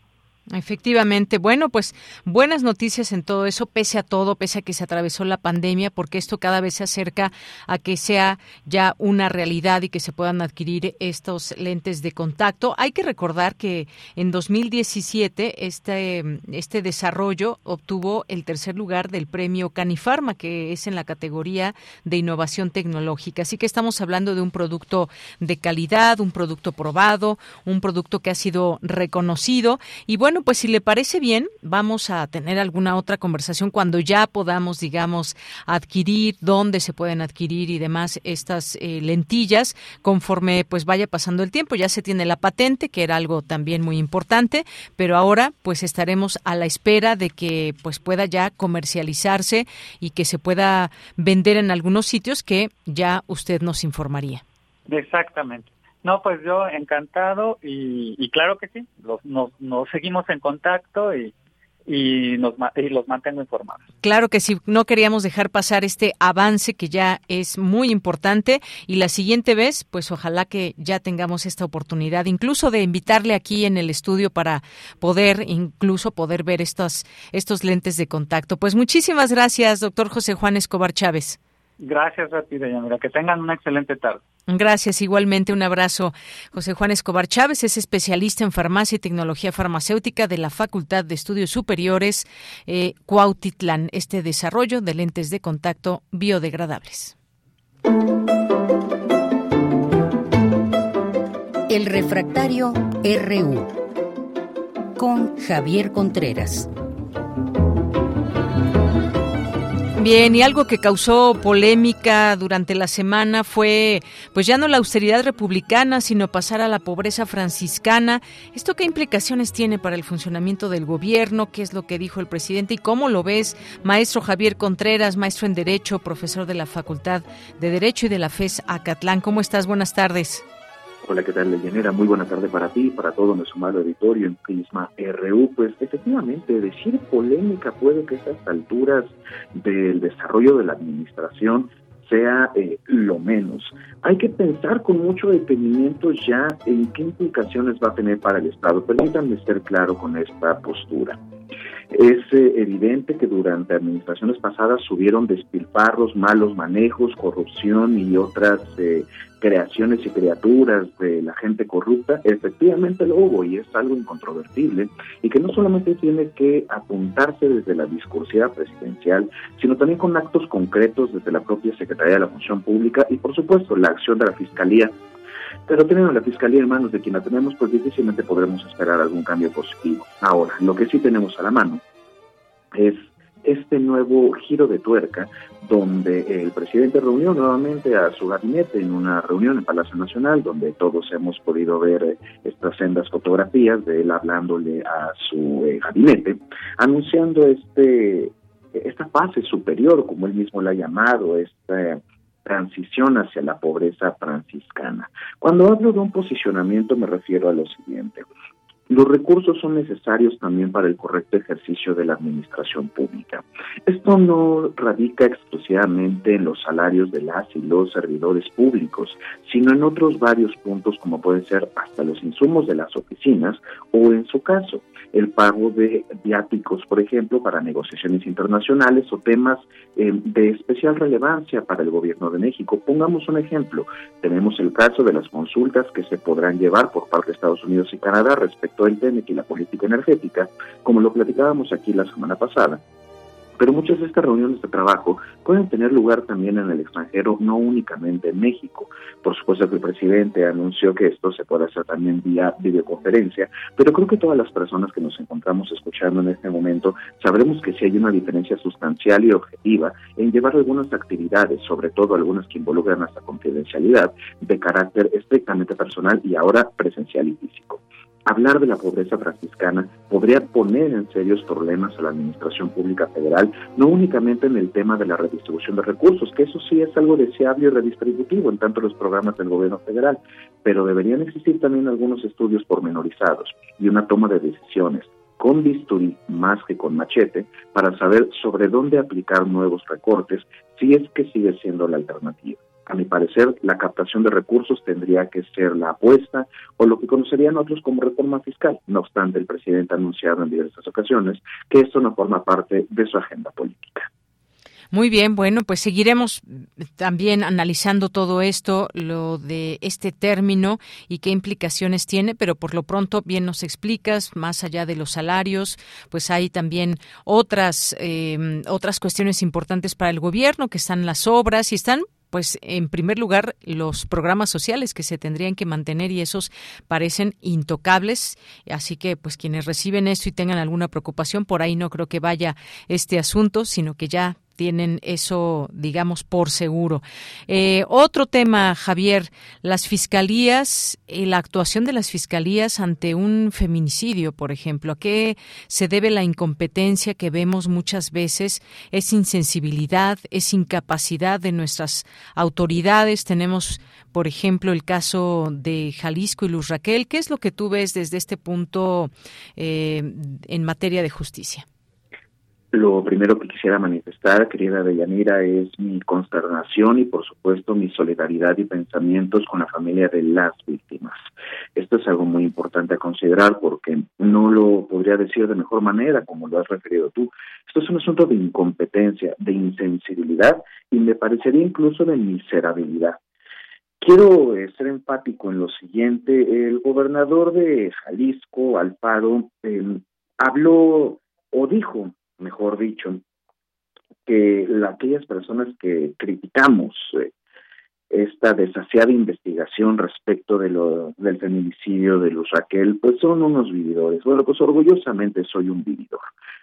Efectivamente. Bueno, pues buenas noticias en todo eso, pese a todo, pese a que se atravesó la pandemia, porque esto cada vez se acerca a que sea ya una realidad y que se puedan adquirir estos lentes de contacto. Hay que recordar que en 2017 este, este desarrollo obtuvo el tercer lugar del premio Canifarma, que es en la categoría de innovación tecnológica. Así que estamos hablando de un producto de calidad, un producto probado, un producto que ha sido reconocido. Y bueno, pues si le parece bien, vamos a tener alguna otra conversación cuando ya podamos, digamos, adquirir, dónde se pueden adquirir y demás estas eh, lentillas conforme pues vaya pasando el tiempo. Ya se tiene la patente, que era algo también muy importante, pero ahora pues estaremos a la espera de que pues pueda ya comercializarse y que se pueda vender en algunos sitios que ya usted nos informaría. Exactamente. No, pues yo encantado y, claro que sí, los, nos, seguimos en contacto y, y, nos, y los mantengo informados. Claro que sí, no queríamos dejar pasar este avance que ya es muy importante y la siguiente vez, pues ojalá que ya tengamos esta oportunidad, incluso de invitarle aquí en el estudio para poder, incluso poder ver estos, estos lentes de contacto. Pues muchísimas gracias, doctor José Juan Escobar Chávez. Gracias a ti, Que tengan una excelente tarde. Gracias, igualmente un abrazo. José Juan Escobar Chávez es especialista en farmacia y tecnología farmacéutica de la Facultad de Estudios Superiores eh, Cuautitlán, este desarrollo de lentes de contacto biodegradables. El refractario RU con Javier Contreras. Bien, y algo que causó polémica durante la semana fue, pues ya no la austeridad republicana, sino pasar a la pobreza franciscana. ¿Esto qué implicaciones tiene para el funcionamiento del gobierno? ¿Qué es lo que dijo el presidente y cómo lo ves? Maestro Javier Contreras, maestro en Derecho, profesor de la Facultad de Derecho y de la FES Acatlán. ¿Cómo estás? Buenas tardes. Hola, ¿qué tal, Leyenera? Muy buena tarde para ti, para todo nuestro malo auditorio en Prisma RU. Pues efectivamente, decir polémica puede que a estas alturas del desarrollo de la administración sea eh, lo menos. Hay que pensar con mucho detenimiento ya en qué implicaciones va a tener para el Estado. Permítanme ser claro con esta postura. Es eh, evidente que durante administraciones pasadas subieron despilfarros, malos manejos, corrupción y otras eh, creaciones y criaturas de la gente corrupta. Efectivamente lo hubo y es algo incontrovertible y que no solamente tiene que apuntarse desde la discursiva presidencial, sino también con actos concretos desde la propia Secretaría de la Función Pública y por supuesto la acción de la Fiscalía pero teniendo la fiscalía en manos de quien la tenemos, pues difícilmente podremos esperar algún cambio positivo. Ahora, lo que sí tenemos a la mano es este nuevo giro de tuerca donde el presidente reunió nuevamente a su gabinete en una reunión en Palacio Nacional donde todos hemos podido ver estas sendas fotografías de él hablándole a su eh, gabinete, anunciando este esta fase superior, como él mismo la ha llamado, esta transición hacia la pobreza franciscana. Cuando hablo de un posicionamiento me refiero a lo siguiente. Los recursos son necesarios también para el correcto ejercicio de la administración pública. Esto no radica exclusivamente en los salarios de las y los servidores públicos, sino en otros varios puntos como pueden ser hasta los insumos de las oficinas o en su caso el pago de viáticos, por ejemplo, para negociaciones internacionales o temas eh, de especial relevancia para el gobierno de México. Pongamos un ejemplo. Tenemos el caso de las consultas que se podrán llevar por parte de Estados Unidos y Canadá respecto el TEMEC y la política energética, como lo platicábamos aquí la semana pasada. Pero muchas de estas reuniones de trabajo pueden tener lugar también en el extranjero, no únicamente en México. Por supuesto que el presidente anunció que esto se puede hacer también vía videoconferencia, pero creo que todas las personas que nos encontramos escuchando en este momento sabremos que sí hay una diferencia sustancial y objetiva en llevar algunas actividades, sobre todo algunas que involucran hasta confidencialidad, de carácter estrictamente personal y ahora presencial y físico hablar de la pobreza franciscana podría poner en serios problemas a la Administración Pública Federal, no únicamente en el tema de la redistribución de recursos, que eso sí es algo deseable y redistributivo en tanto los programas del gobierno federal, pero deberían existir también algunos estudios pormenorizados y una toma de decisiones con bisturí más que con machete para saber sobre dónde aplicar nuevos recortes si es que sigue siendo la alternativa. A mi parecer, la captación de recursos tendría que ser la apuesta o lo que conocerían otros como reforma fiscal. No obstante, el presidente ha anunciado en diversas ocasiones que esto no forma parte de su agenda política. Muy bien, bueno, pues seguiremos también analizando todo esto, lo de este término y qué implicaciones tiene, pero por lo pronto bien nos explicas, más allá de los salarios, pues hay también otras, eh, otras cuestiones importantes para el gobierno, que están las obras y están pues en primer lugar los programas sociales que se tendrían que mantener y esos parecen intocables, así que pues quienes reciben esto y tengan alguna preocupación por ahí no creo que vaya este asunto, sino que ya tienen eso, digamos, por seguro. Eh, otro tema, Javier, las fiscalías, eh, la actuación de las fiscalías ante un feminicidio, por ejemplo. ¿A qué se debe la incompetencia que vemos muchas veces? Es insensibilidad, es incapacidad de nuestras autoridades. Tenemos, por ejemplo, el caso de Jalisco y Luz Raquel. ¿Qué es lo que tú ves desde este punto eh, en materia de justicia? Lo primero que quisiera manifestar, querida Deyanira, es mi consternación y, por supuesto, mi solidaridad y pensamientos con la familia de las víctimas. Esto es algo muy importante a considerar porque no lo podría decir de mejor manera, como lo has referido tú. Esto es un asunto de incompetencia, de insensibilidad y me parecería incluso de miserabilidad. Quiero ser enfático en lo siguiente. El gobernador de Jalisco, Alfaro, eh, habló o dijo mejor dicho, que aquellas personas que criticamos eh, esta desasiada investigación respecto de lo, del feminicidio de Luz Raquel, pues son unos vividores. Bueno, pues orgullosamente soy un vividor.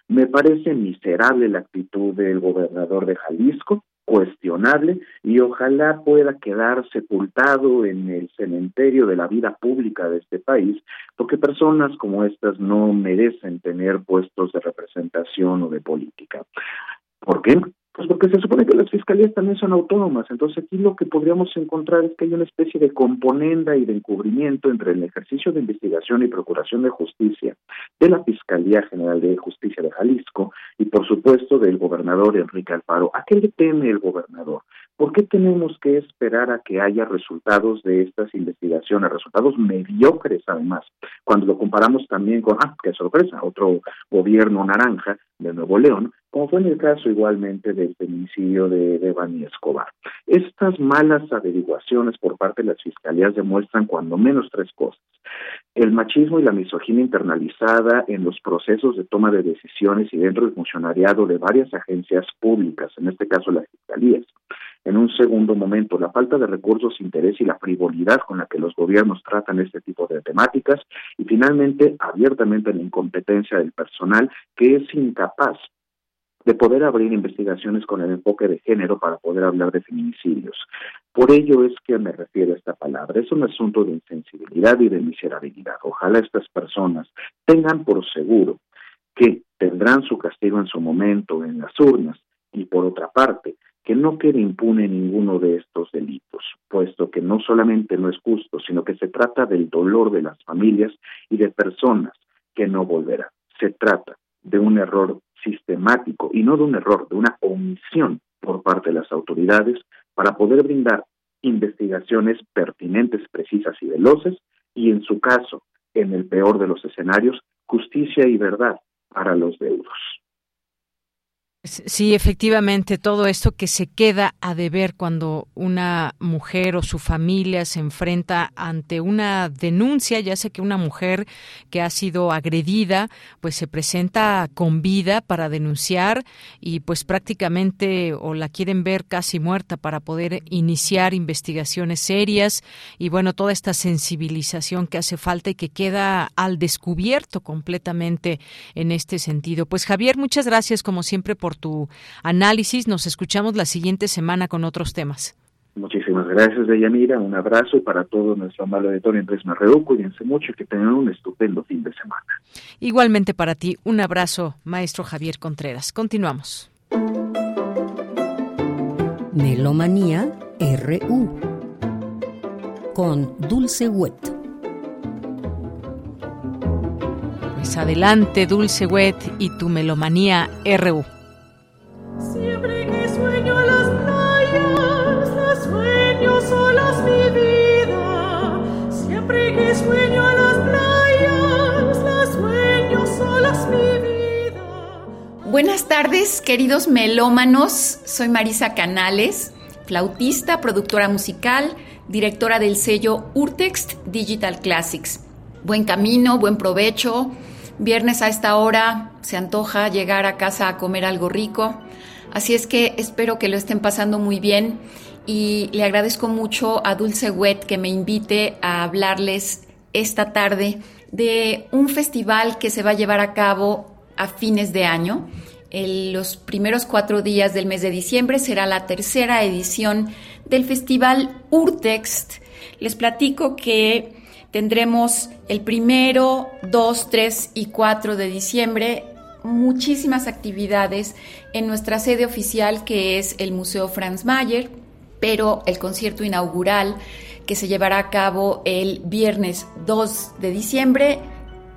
Me parece miserable la actitud del gobernador de Jalisco, cuestionable y ojalá pueda quedar sepultado en el cementerio de la vida pública de este país, porque personas como estas no merecen tener puestos de representación o de política. ¿Por qué? Pues porque se supone que las fiscalías también son autónomas, entonces aquí lo que podríamos encontrar es que hay una especie de componenda y de encubrimiento entre el ejercicio de investigación y procuración de justicia de la Fiscalía General de Justicia de Jalisco y por supuesto del gobernador Enrique Alfaro. ¿A qué le teme el gobernador? ¿Por qué tenemos que esperar a que haya resultados de estas investigaciones, resultados mediocres además, cuando lo comparamos también con, ah, qué sorpresa, otro gobierno naranja de Nuevo León, como fue en el caso igualmente del feminicidio de, de Bani Escobar. Estas malas averiguaciones por parte de las fiscalías demuestran cuando menos tres cosas. El machismo y la misoginia internalizada en los procesos de toma de decisiones y dentro del funcionariado de varias agencias públicas, en este caso las fiscalías. En un segundo momento, la falta de recursos, interés y la frivolidad con la que los gobiernos tratan este tipo de temáticas. Y finalmente, abiertamente la incompetencia del personal que es incapaz de poder abrir investigaciones con el enfoque de género para poder hablar de feminicidios. Por ello es que me refiero a esta palabra. Es un asunto de insensibilidad y de miserabilidad. Ojalá estas personas tengan por seguro que tendrán su castigo en su momento en las urnas y por otra parte, que no quede impune ninguno de estos delitos, puesto que no solamente no es justo, sino que se trata del dolor de las familias y de personas que no volverán. Se trata de un error sistemático y no de un error, de una omisión por parte de las autoridades para poder brindar investigaciones pertinentes, precisas y veloces y en su caso, en el peor de los escenarios, justicia y verdad para los deudos. Sí, efectivamente, todo esto que se queda a deber cuando una mujer o su familia se enfrenta ante una denuncia, ya sea que una mujer que ha sido agredida, pues se presenta con vida para denunciar y pues prácticamente o la quieren ver casi muerta para poder iniciar investigaciones serias y bueno, toda esta sensibilización que hace falta y que queda al descubierto completamente en este sentido. Pues Javier, muchas gracias como siempre por tu análisis. Nos escuchamos la siguiente semana con otros temas. Muchísimas gracias, Deyanira. Un abrazo para todo nuestro amable auditorio en Prisma Reú. Cuídense mucho y que tengan un estupendo fin de semana. Igualmente para ti, un abrazo, maestro Javier Contreras. Continuamos. Melomanía RU con Dulce Wet. Pues adelante, Dulce Wet y tu Melomanía RU. Buenas tardes, queridos melómanos. Soy Marisa Canales, flautista, productora musical, directora del sello Urtext Digital Classics. Buen camino, buen provecho. Viernes a esta hora se antoja llegar a casa a comer algo rico. Así es que espero que lo estén pasando muy bien y le agradezco mucho a Dulce Wet que me invite a hablarles esta tarde de un festival que se va a llevar a cabo a fines de año. En los primeros cuatro días del mes de diciembre será la tercera edición del festival Urtext. Les platico que tendremos el primero, dos, tres y cuatro de diciembre muchísimas actividades en nuestra sede oficial que es el Museo Franz Mayer, pero el concierto inaugural que se llevará a cabo el viernes 2 de diciembre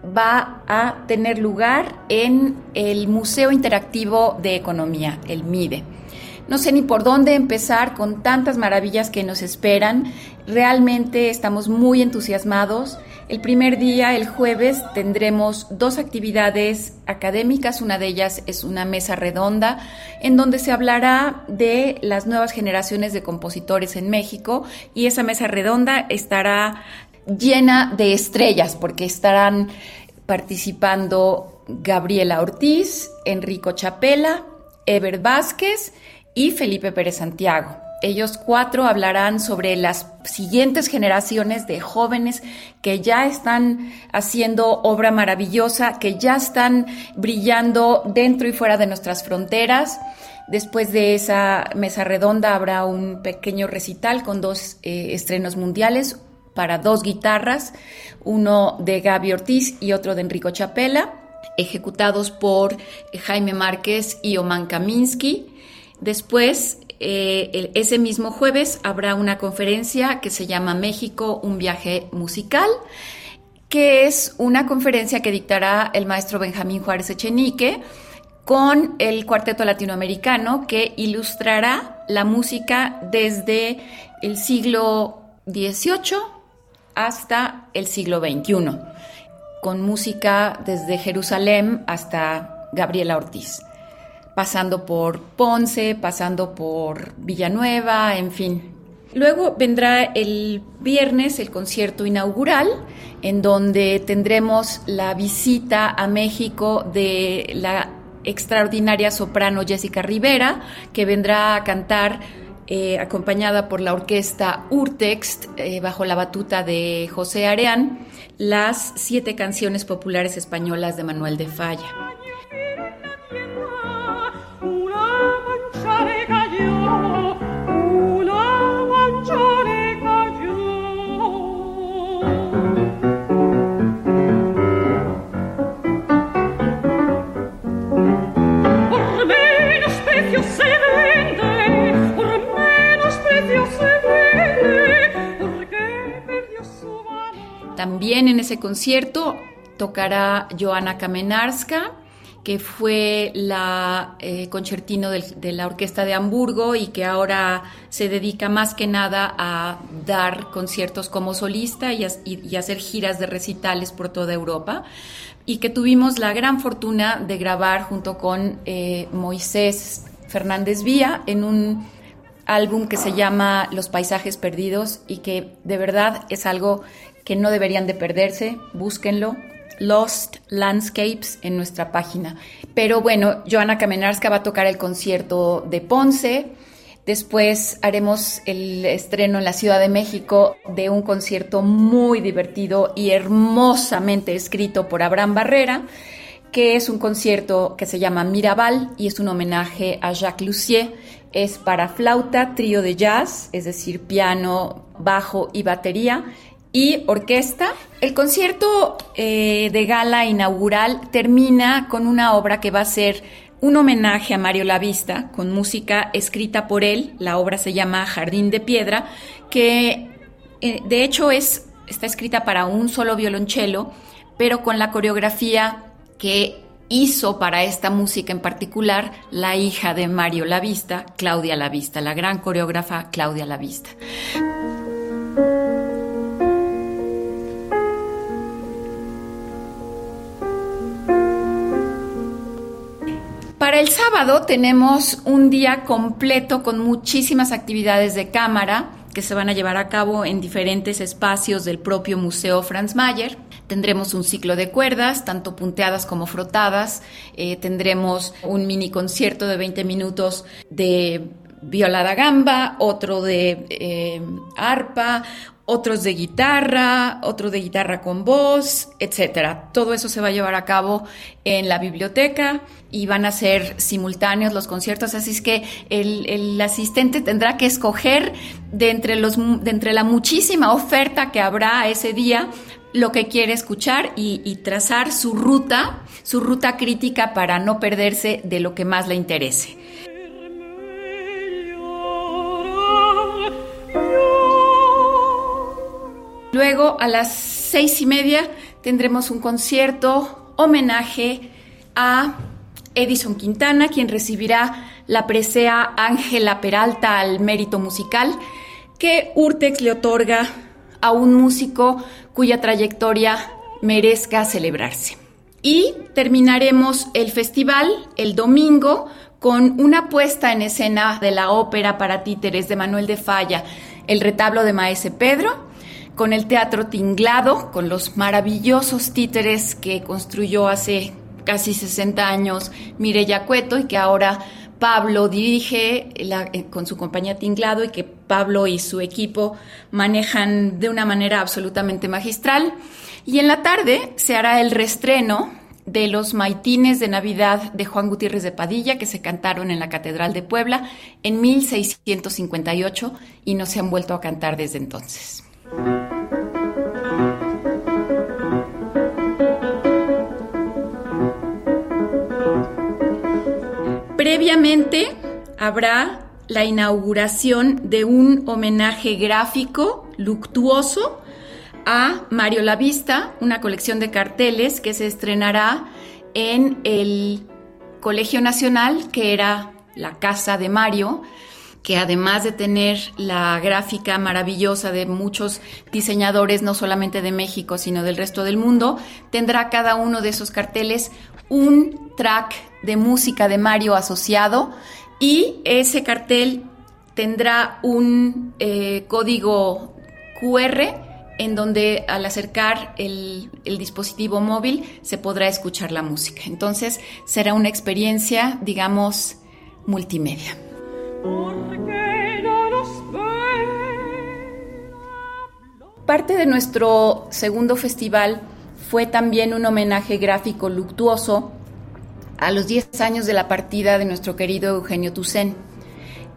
va a tener lugar en el Museo Interactivo de Economía, el MIDE. No sé ni por dónde empezar con tantas maravillas que nos esperan. Realmente estamos muy entusiasmados. El primer día, el jueves, tendremos dos actividades académicas. Una de ellas es una mesa redonda en donde se hablará de las nuevas generaciones de compositores en México y esa mesa redonda estará llena de estrellas porque estarán participando Gabriela Ortiz, Enrico Chapela, Ever Vázquez y Felipe Pérez Santiago. Ellos cuatro hablarán sobre las siguientes generaciones de jóvenes que ya están haciendo obra maravillosa, que ya están brillando dentro y fuera de nuestras fronteras. Después de esa mesa redonda habrá un pequeño recital con dos eh, estrenos mundiales para dos guitarras, uno de Gaby Ortiz y otro de Enrico Chapela, ejecutados por Jaime Márquez y Oman Kaminsky. Después, eh, ese mismo jueves, habrá una conferencia que se llama México, un viaje musical, que es una conferencia que dictará el maestro Benjamín Juárez Echenique con el cuarteto latinoamericano que ilustrará la música desde el siglo XVIII hasta el siglo XXI, con música desde Jerusalén hasta Gabriela Ortiz pasando por Ponce, pasando por Villanueva, en fin. Luego vendrá el viernes el concierto inaugural, en donde tendremos la visita a México de la extraordinaria soprano Jessica Rivera, que vendrá a cantar eh, acompañada por la orquesta Urtext, eh, bajo la batuta de José Areán, las siete canciones populares españolas de Manuel de Falla. Ese concierto tocará Joana Kamenarska, que fue la eh, concertino de la Orquesta de Hamburgo y que ahora se dedica más que nada a dar conciertos como solista y, hacer giras de recitales por toda Europa. Y que tuvimos la gran fortuna de grabar junto con eh, Moisés Fernández Vía en un álbum que se llama Los Paisajes Perdidos y que de verdad es algo que no deberían de perderse, búsquenlo, Lost Landscapes en nuestra página. Pero bueno, Joana Kamenarska va a tocar el concierto de Ponce. Después haremos el estreno en la Ciudad de México de un concierto muy divertido y hermosamente escrito por Abraham Barrera, que es un concierto que se llama Mirabal y es un homenaje a Jacques Lussier. Es para flauta, trío de jazz, es decir, piano, bajo y batería y orquesta. El concierto eh, de gala inaugural termina con una obra que va a ser un homenaje a Mario Lavista, con música escrita por él. La obra se llama Jardín de Piedra, que eh, de hecho es, está escrita para un solo violonchelo, pero con la coreografía que hizo para esta música en particular la hija de Mario Lavista, Claudia Lavista, la gran coreógrafa Claudia Lavista. Para el sábado tenemos un día completo con muchísimas actividades de cámara que se van a llevar a cabo en diferentes espacios del propio Museo Franz Mayer. Tendremos un ciclo de cuerdas, tanto punteadas como frotadas. Eh, tendremos un mini concierto de 20 minutos de viola da gamba, otro de eh, arpa, otros de guitarra, otro de guitarra con voz, etcétera. Todo eso se va a llevar a cabo en la biblioteca y van a ser simultáneos los conciertos, así es que el, asistente tendrá que escoger de entre, los, de entre la muchísima oferta que habrá ese día lo que quiere escuchar y, y trazar su ruta, su ruta crítica para no perderse de lo que más le interese. Luego, a las seis y media, tendremos un concierto homenaje a Edison Quintana, quien recibirá la presea Ángela Peralta al mérito musical que Urtex le otorga a un músico cuya trayectoria merezca celebrarse. Y terminaremos el festival el domingo con una puesta en escena de la ópera para títeres de Manuel de Falla, El retablo de Maese Pedro, con el Teatro Tinglado, con los maravillosos títeres que construyó hace casi 60 años Mireya Cueto y que ahora Pablo dirige eh, con su compañía Tinglado y que Pablo y su equipo manejan de una manera absolutamente magistral. Y en la tarde se hará el restreno de los maitines de Navidad de Juan Gutiérrez de Padilla que se cantaron en la Catedral de Puebla en 1658 y no se han vuelto a cantar desde entonces. Previamente habrá la inauguración de un homenaje gráfico luctuoso a Mario Lavista, una colección de carteles que se estrenará en el Colegio Nacional, que era la casa de Mario, que además de tener la gráfica maravillosa de muchos diseñadores, no solamente de México, sino del resto del mundo, tendrá cada uno de esos carteles un track de música de Mario asociado y ese cartel tendrá un eh, código QR en donde al acercar el, el, dispositivo móvil se podrá escuchar la música. Entonces será una experiencia, digamos, multimedia. Parte de nuestro segundo festival fue también un homenaje gráfico luctuoso a los 10 años de la partida de nuestro querido Eugenio Toussaint.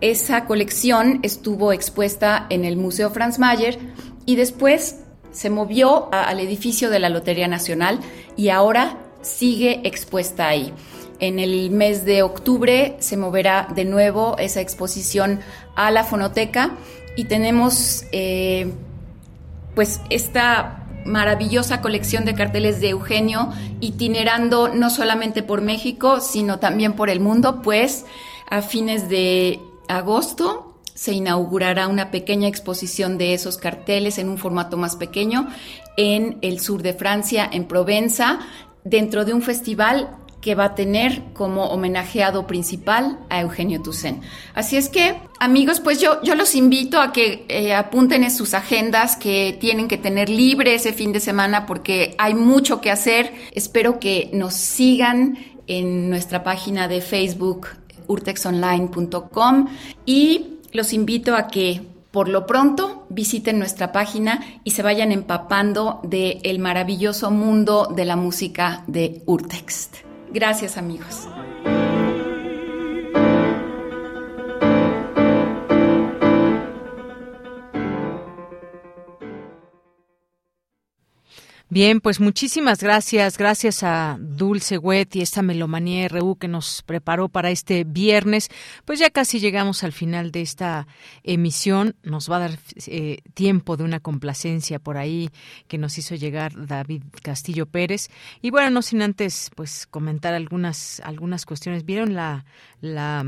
Esa colección estuvo expuesta en el Museo Franz Mayer y después se movió al edificio de la Lotería Nacional y ahora sigue expuesta ahí. En el mes de octubre se moverá de nuevo esa exposición a la fonoteca y tenemos eh, pues esta maravillosa colección de carteles de Eugenio, itinerando no solamente por México, sino también por el mundo, pues a fines de agosto se inaugurará una pequeña exposición de esos carteles en un formato más pequeño en el sur de Francia, en Provenza, dentro de un festival que va a tener como homenajeado principal a Eugenio Toussaint. Así es que, amigos, pues yo, yo los invito a que eh, apunten en sus agendas que tienen que tener libre ese fin de semana porque hay mucho que hacer. Espero que nos sigan en nuestra página de Facebook urtexonline.com y los invito a que por lo pronto visiten nuestra página y se vayan empapando del el maravilloso mundo de la música de Urtext. Gracias amigos. Bien, pues muchísimas gracias. Gracias a Dulce Wet y esta Melomanía RU que nos preparó para este viernes. Pues ya casi llegamos al final de esta emisión. Nos va a dar eh, tiempo de una complacencia por ahí que nos hizo llegar David Castillo Pérez. Y bueno, no sin antes pues comentar algunas, algunas cuestiones. ¿Vieron la, la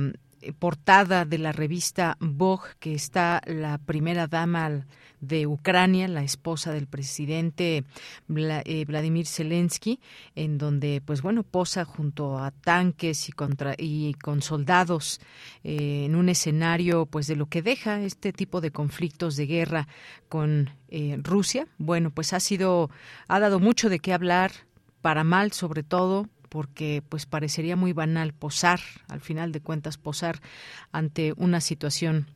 portada de la revista Vogue que está la primera dama de Ucrania, la esposa del presidente eh, Vladimir Zelensky, en donde, pues bueno, posa junto a tanques y, contra, y con soldados eh, en un escenario, pues de lo que deja este tipo de conflictos de guerra con eh, Rusia. Bueno, pues ha sido, ha dado mucho de qué hablar, para mal sobre todo, porque pues parecería muy banal posar, al final de cuentas posar ante una situación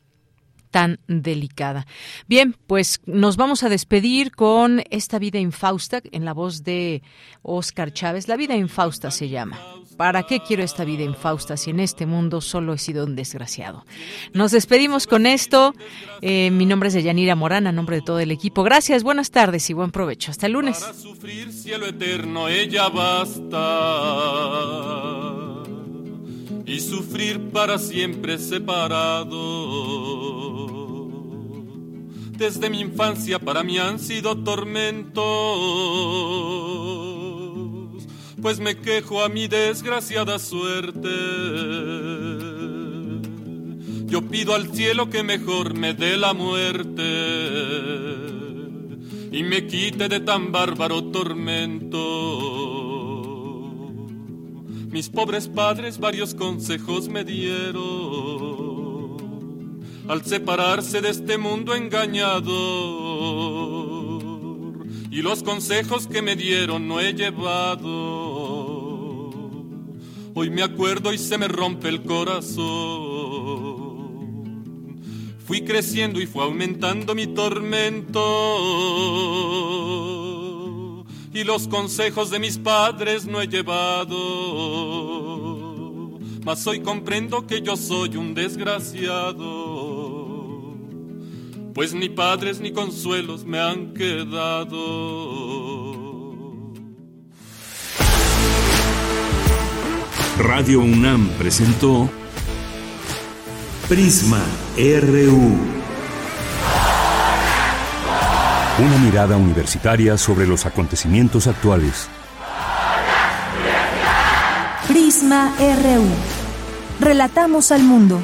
tan delicada. Bien, pues nos vamos a despedir con esta vida infausta en la voz de Oscar Chávez. La vida infausta se llama. ¿Para qué quiero esta vida infausta si en este mundo solo he sido un desgraciado? Nos despedimos con esto. Eh, mi nombre es Deyanira Morán, a nombre de todo el equipo. Gracias, buenas tardes y buen provecho. Hasta el lunes. Para sufrir cielo eterno, ella basta. Y sufrir para siempre separado desde mi infancia para mí han sido tormentos, pues me quejo a mi desgraciada suerte. Yo pido al cielo que mejor me dé la muerte y me quite de tan bárbaro tormento. Mis pobres padres varios consejos me dieron al separarse de este mundo engañado Y los consejos que me dieron no he llevado. Hoy me acuerdo y se me rompe el corazón. Fui creciendo y fue aumentando mi tormento. Y los consejos de mis padres no he llevado. Mas hoy comprendo que yo soy un desgraciado pues ni padres ni consuelos me han quedado. Radio UNAM presentó Prisma RU. Una mirada universitaria sobre los acontecimientos actuales. Prisma RU. Relatamos al mundo.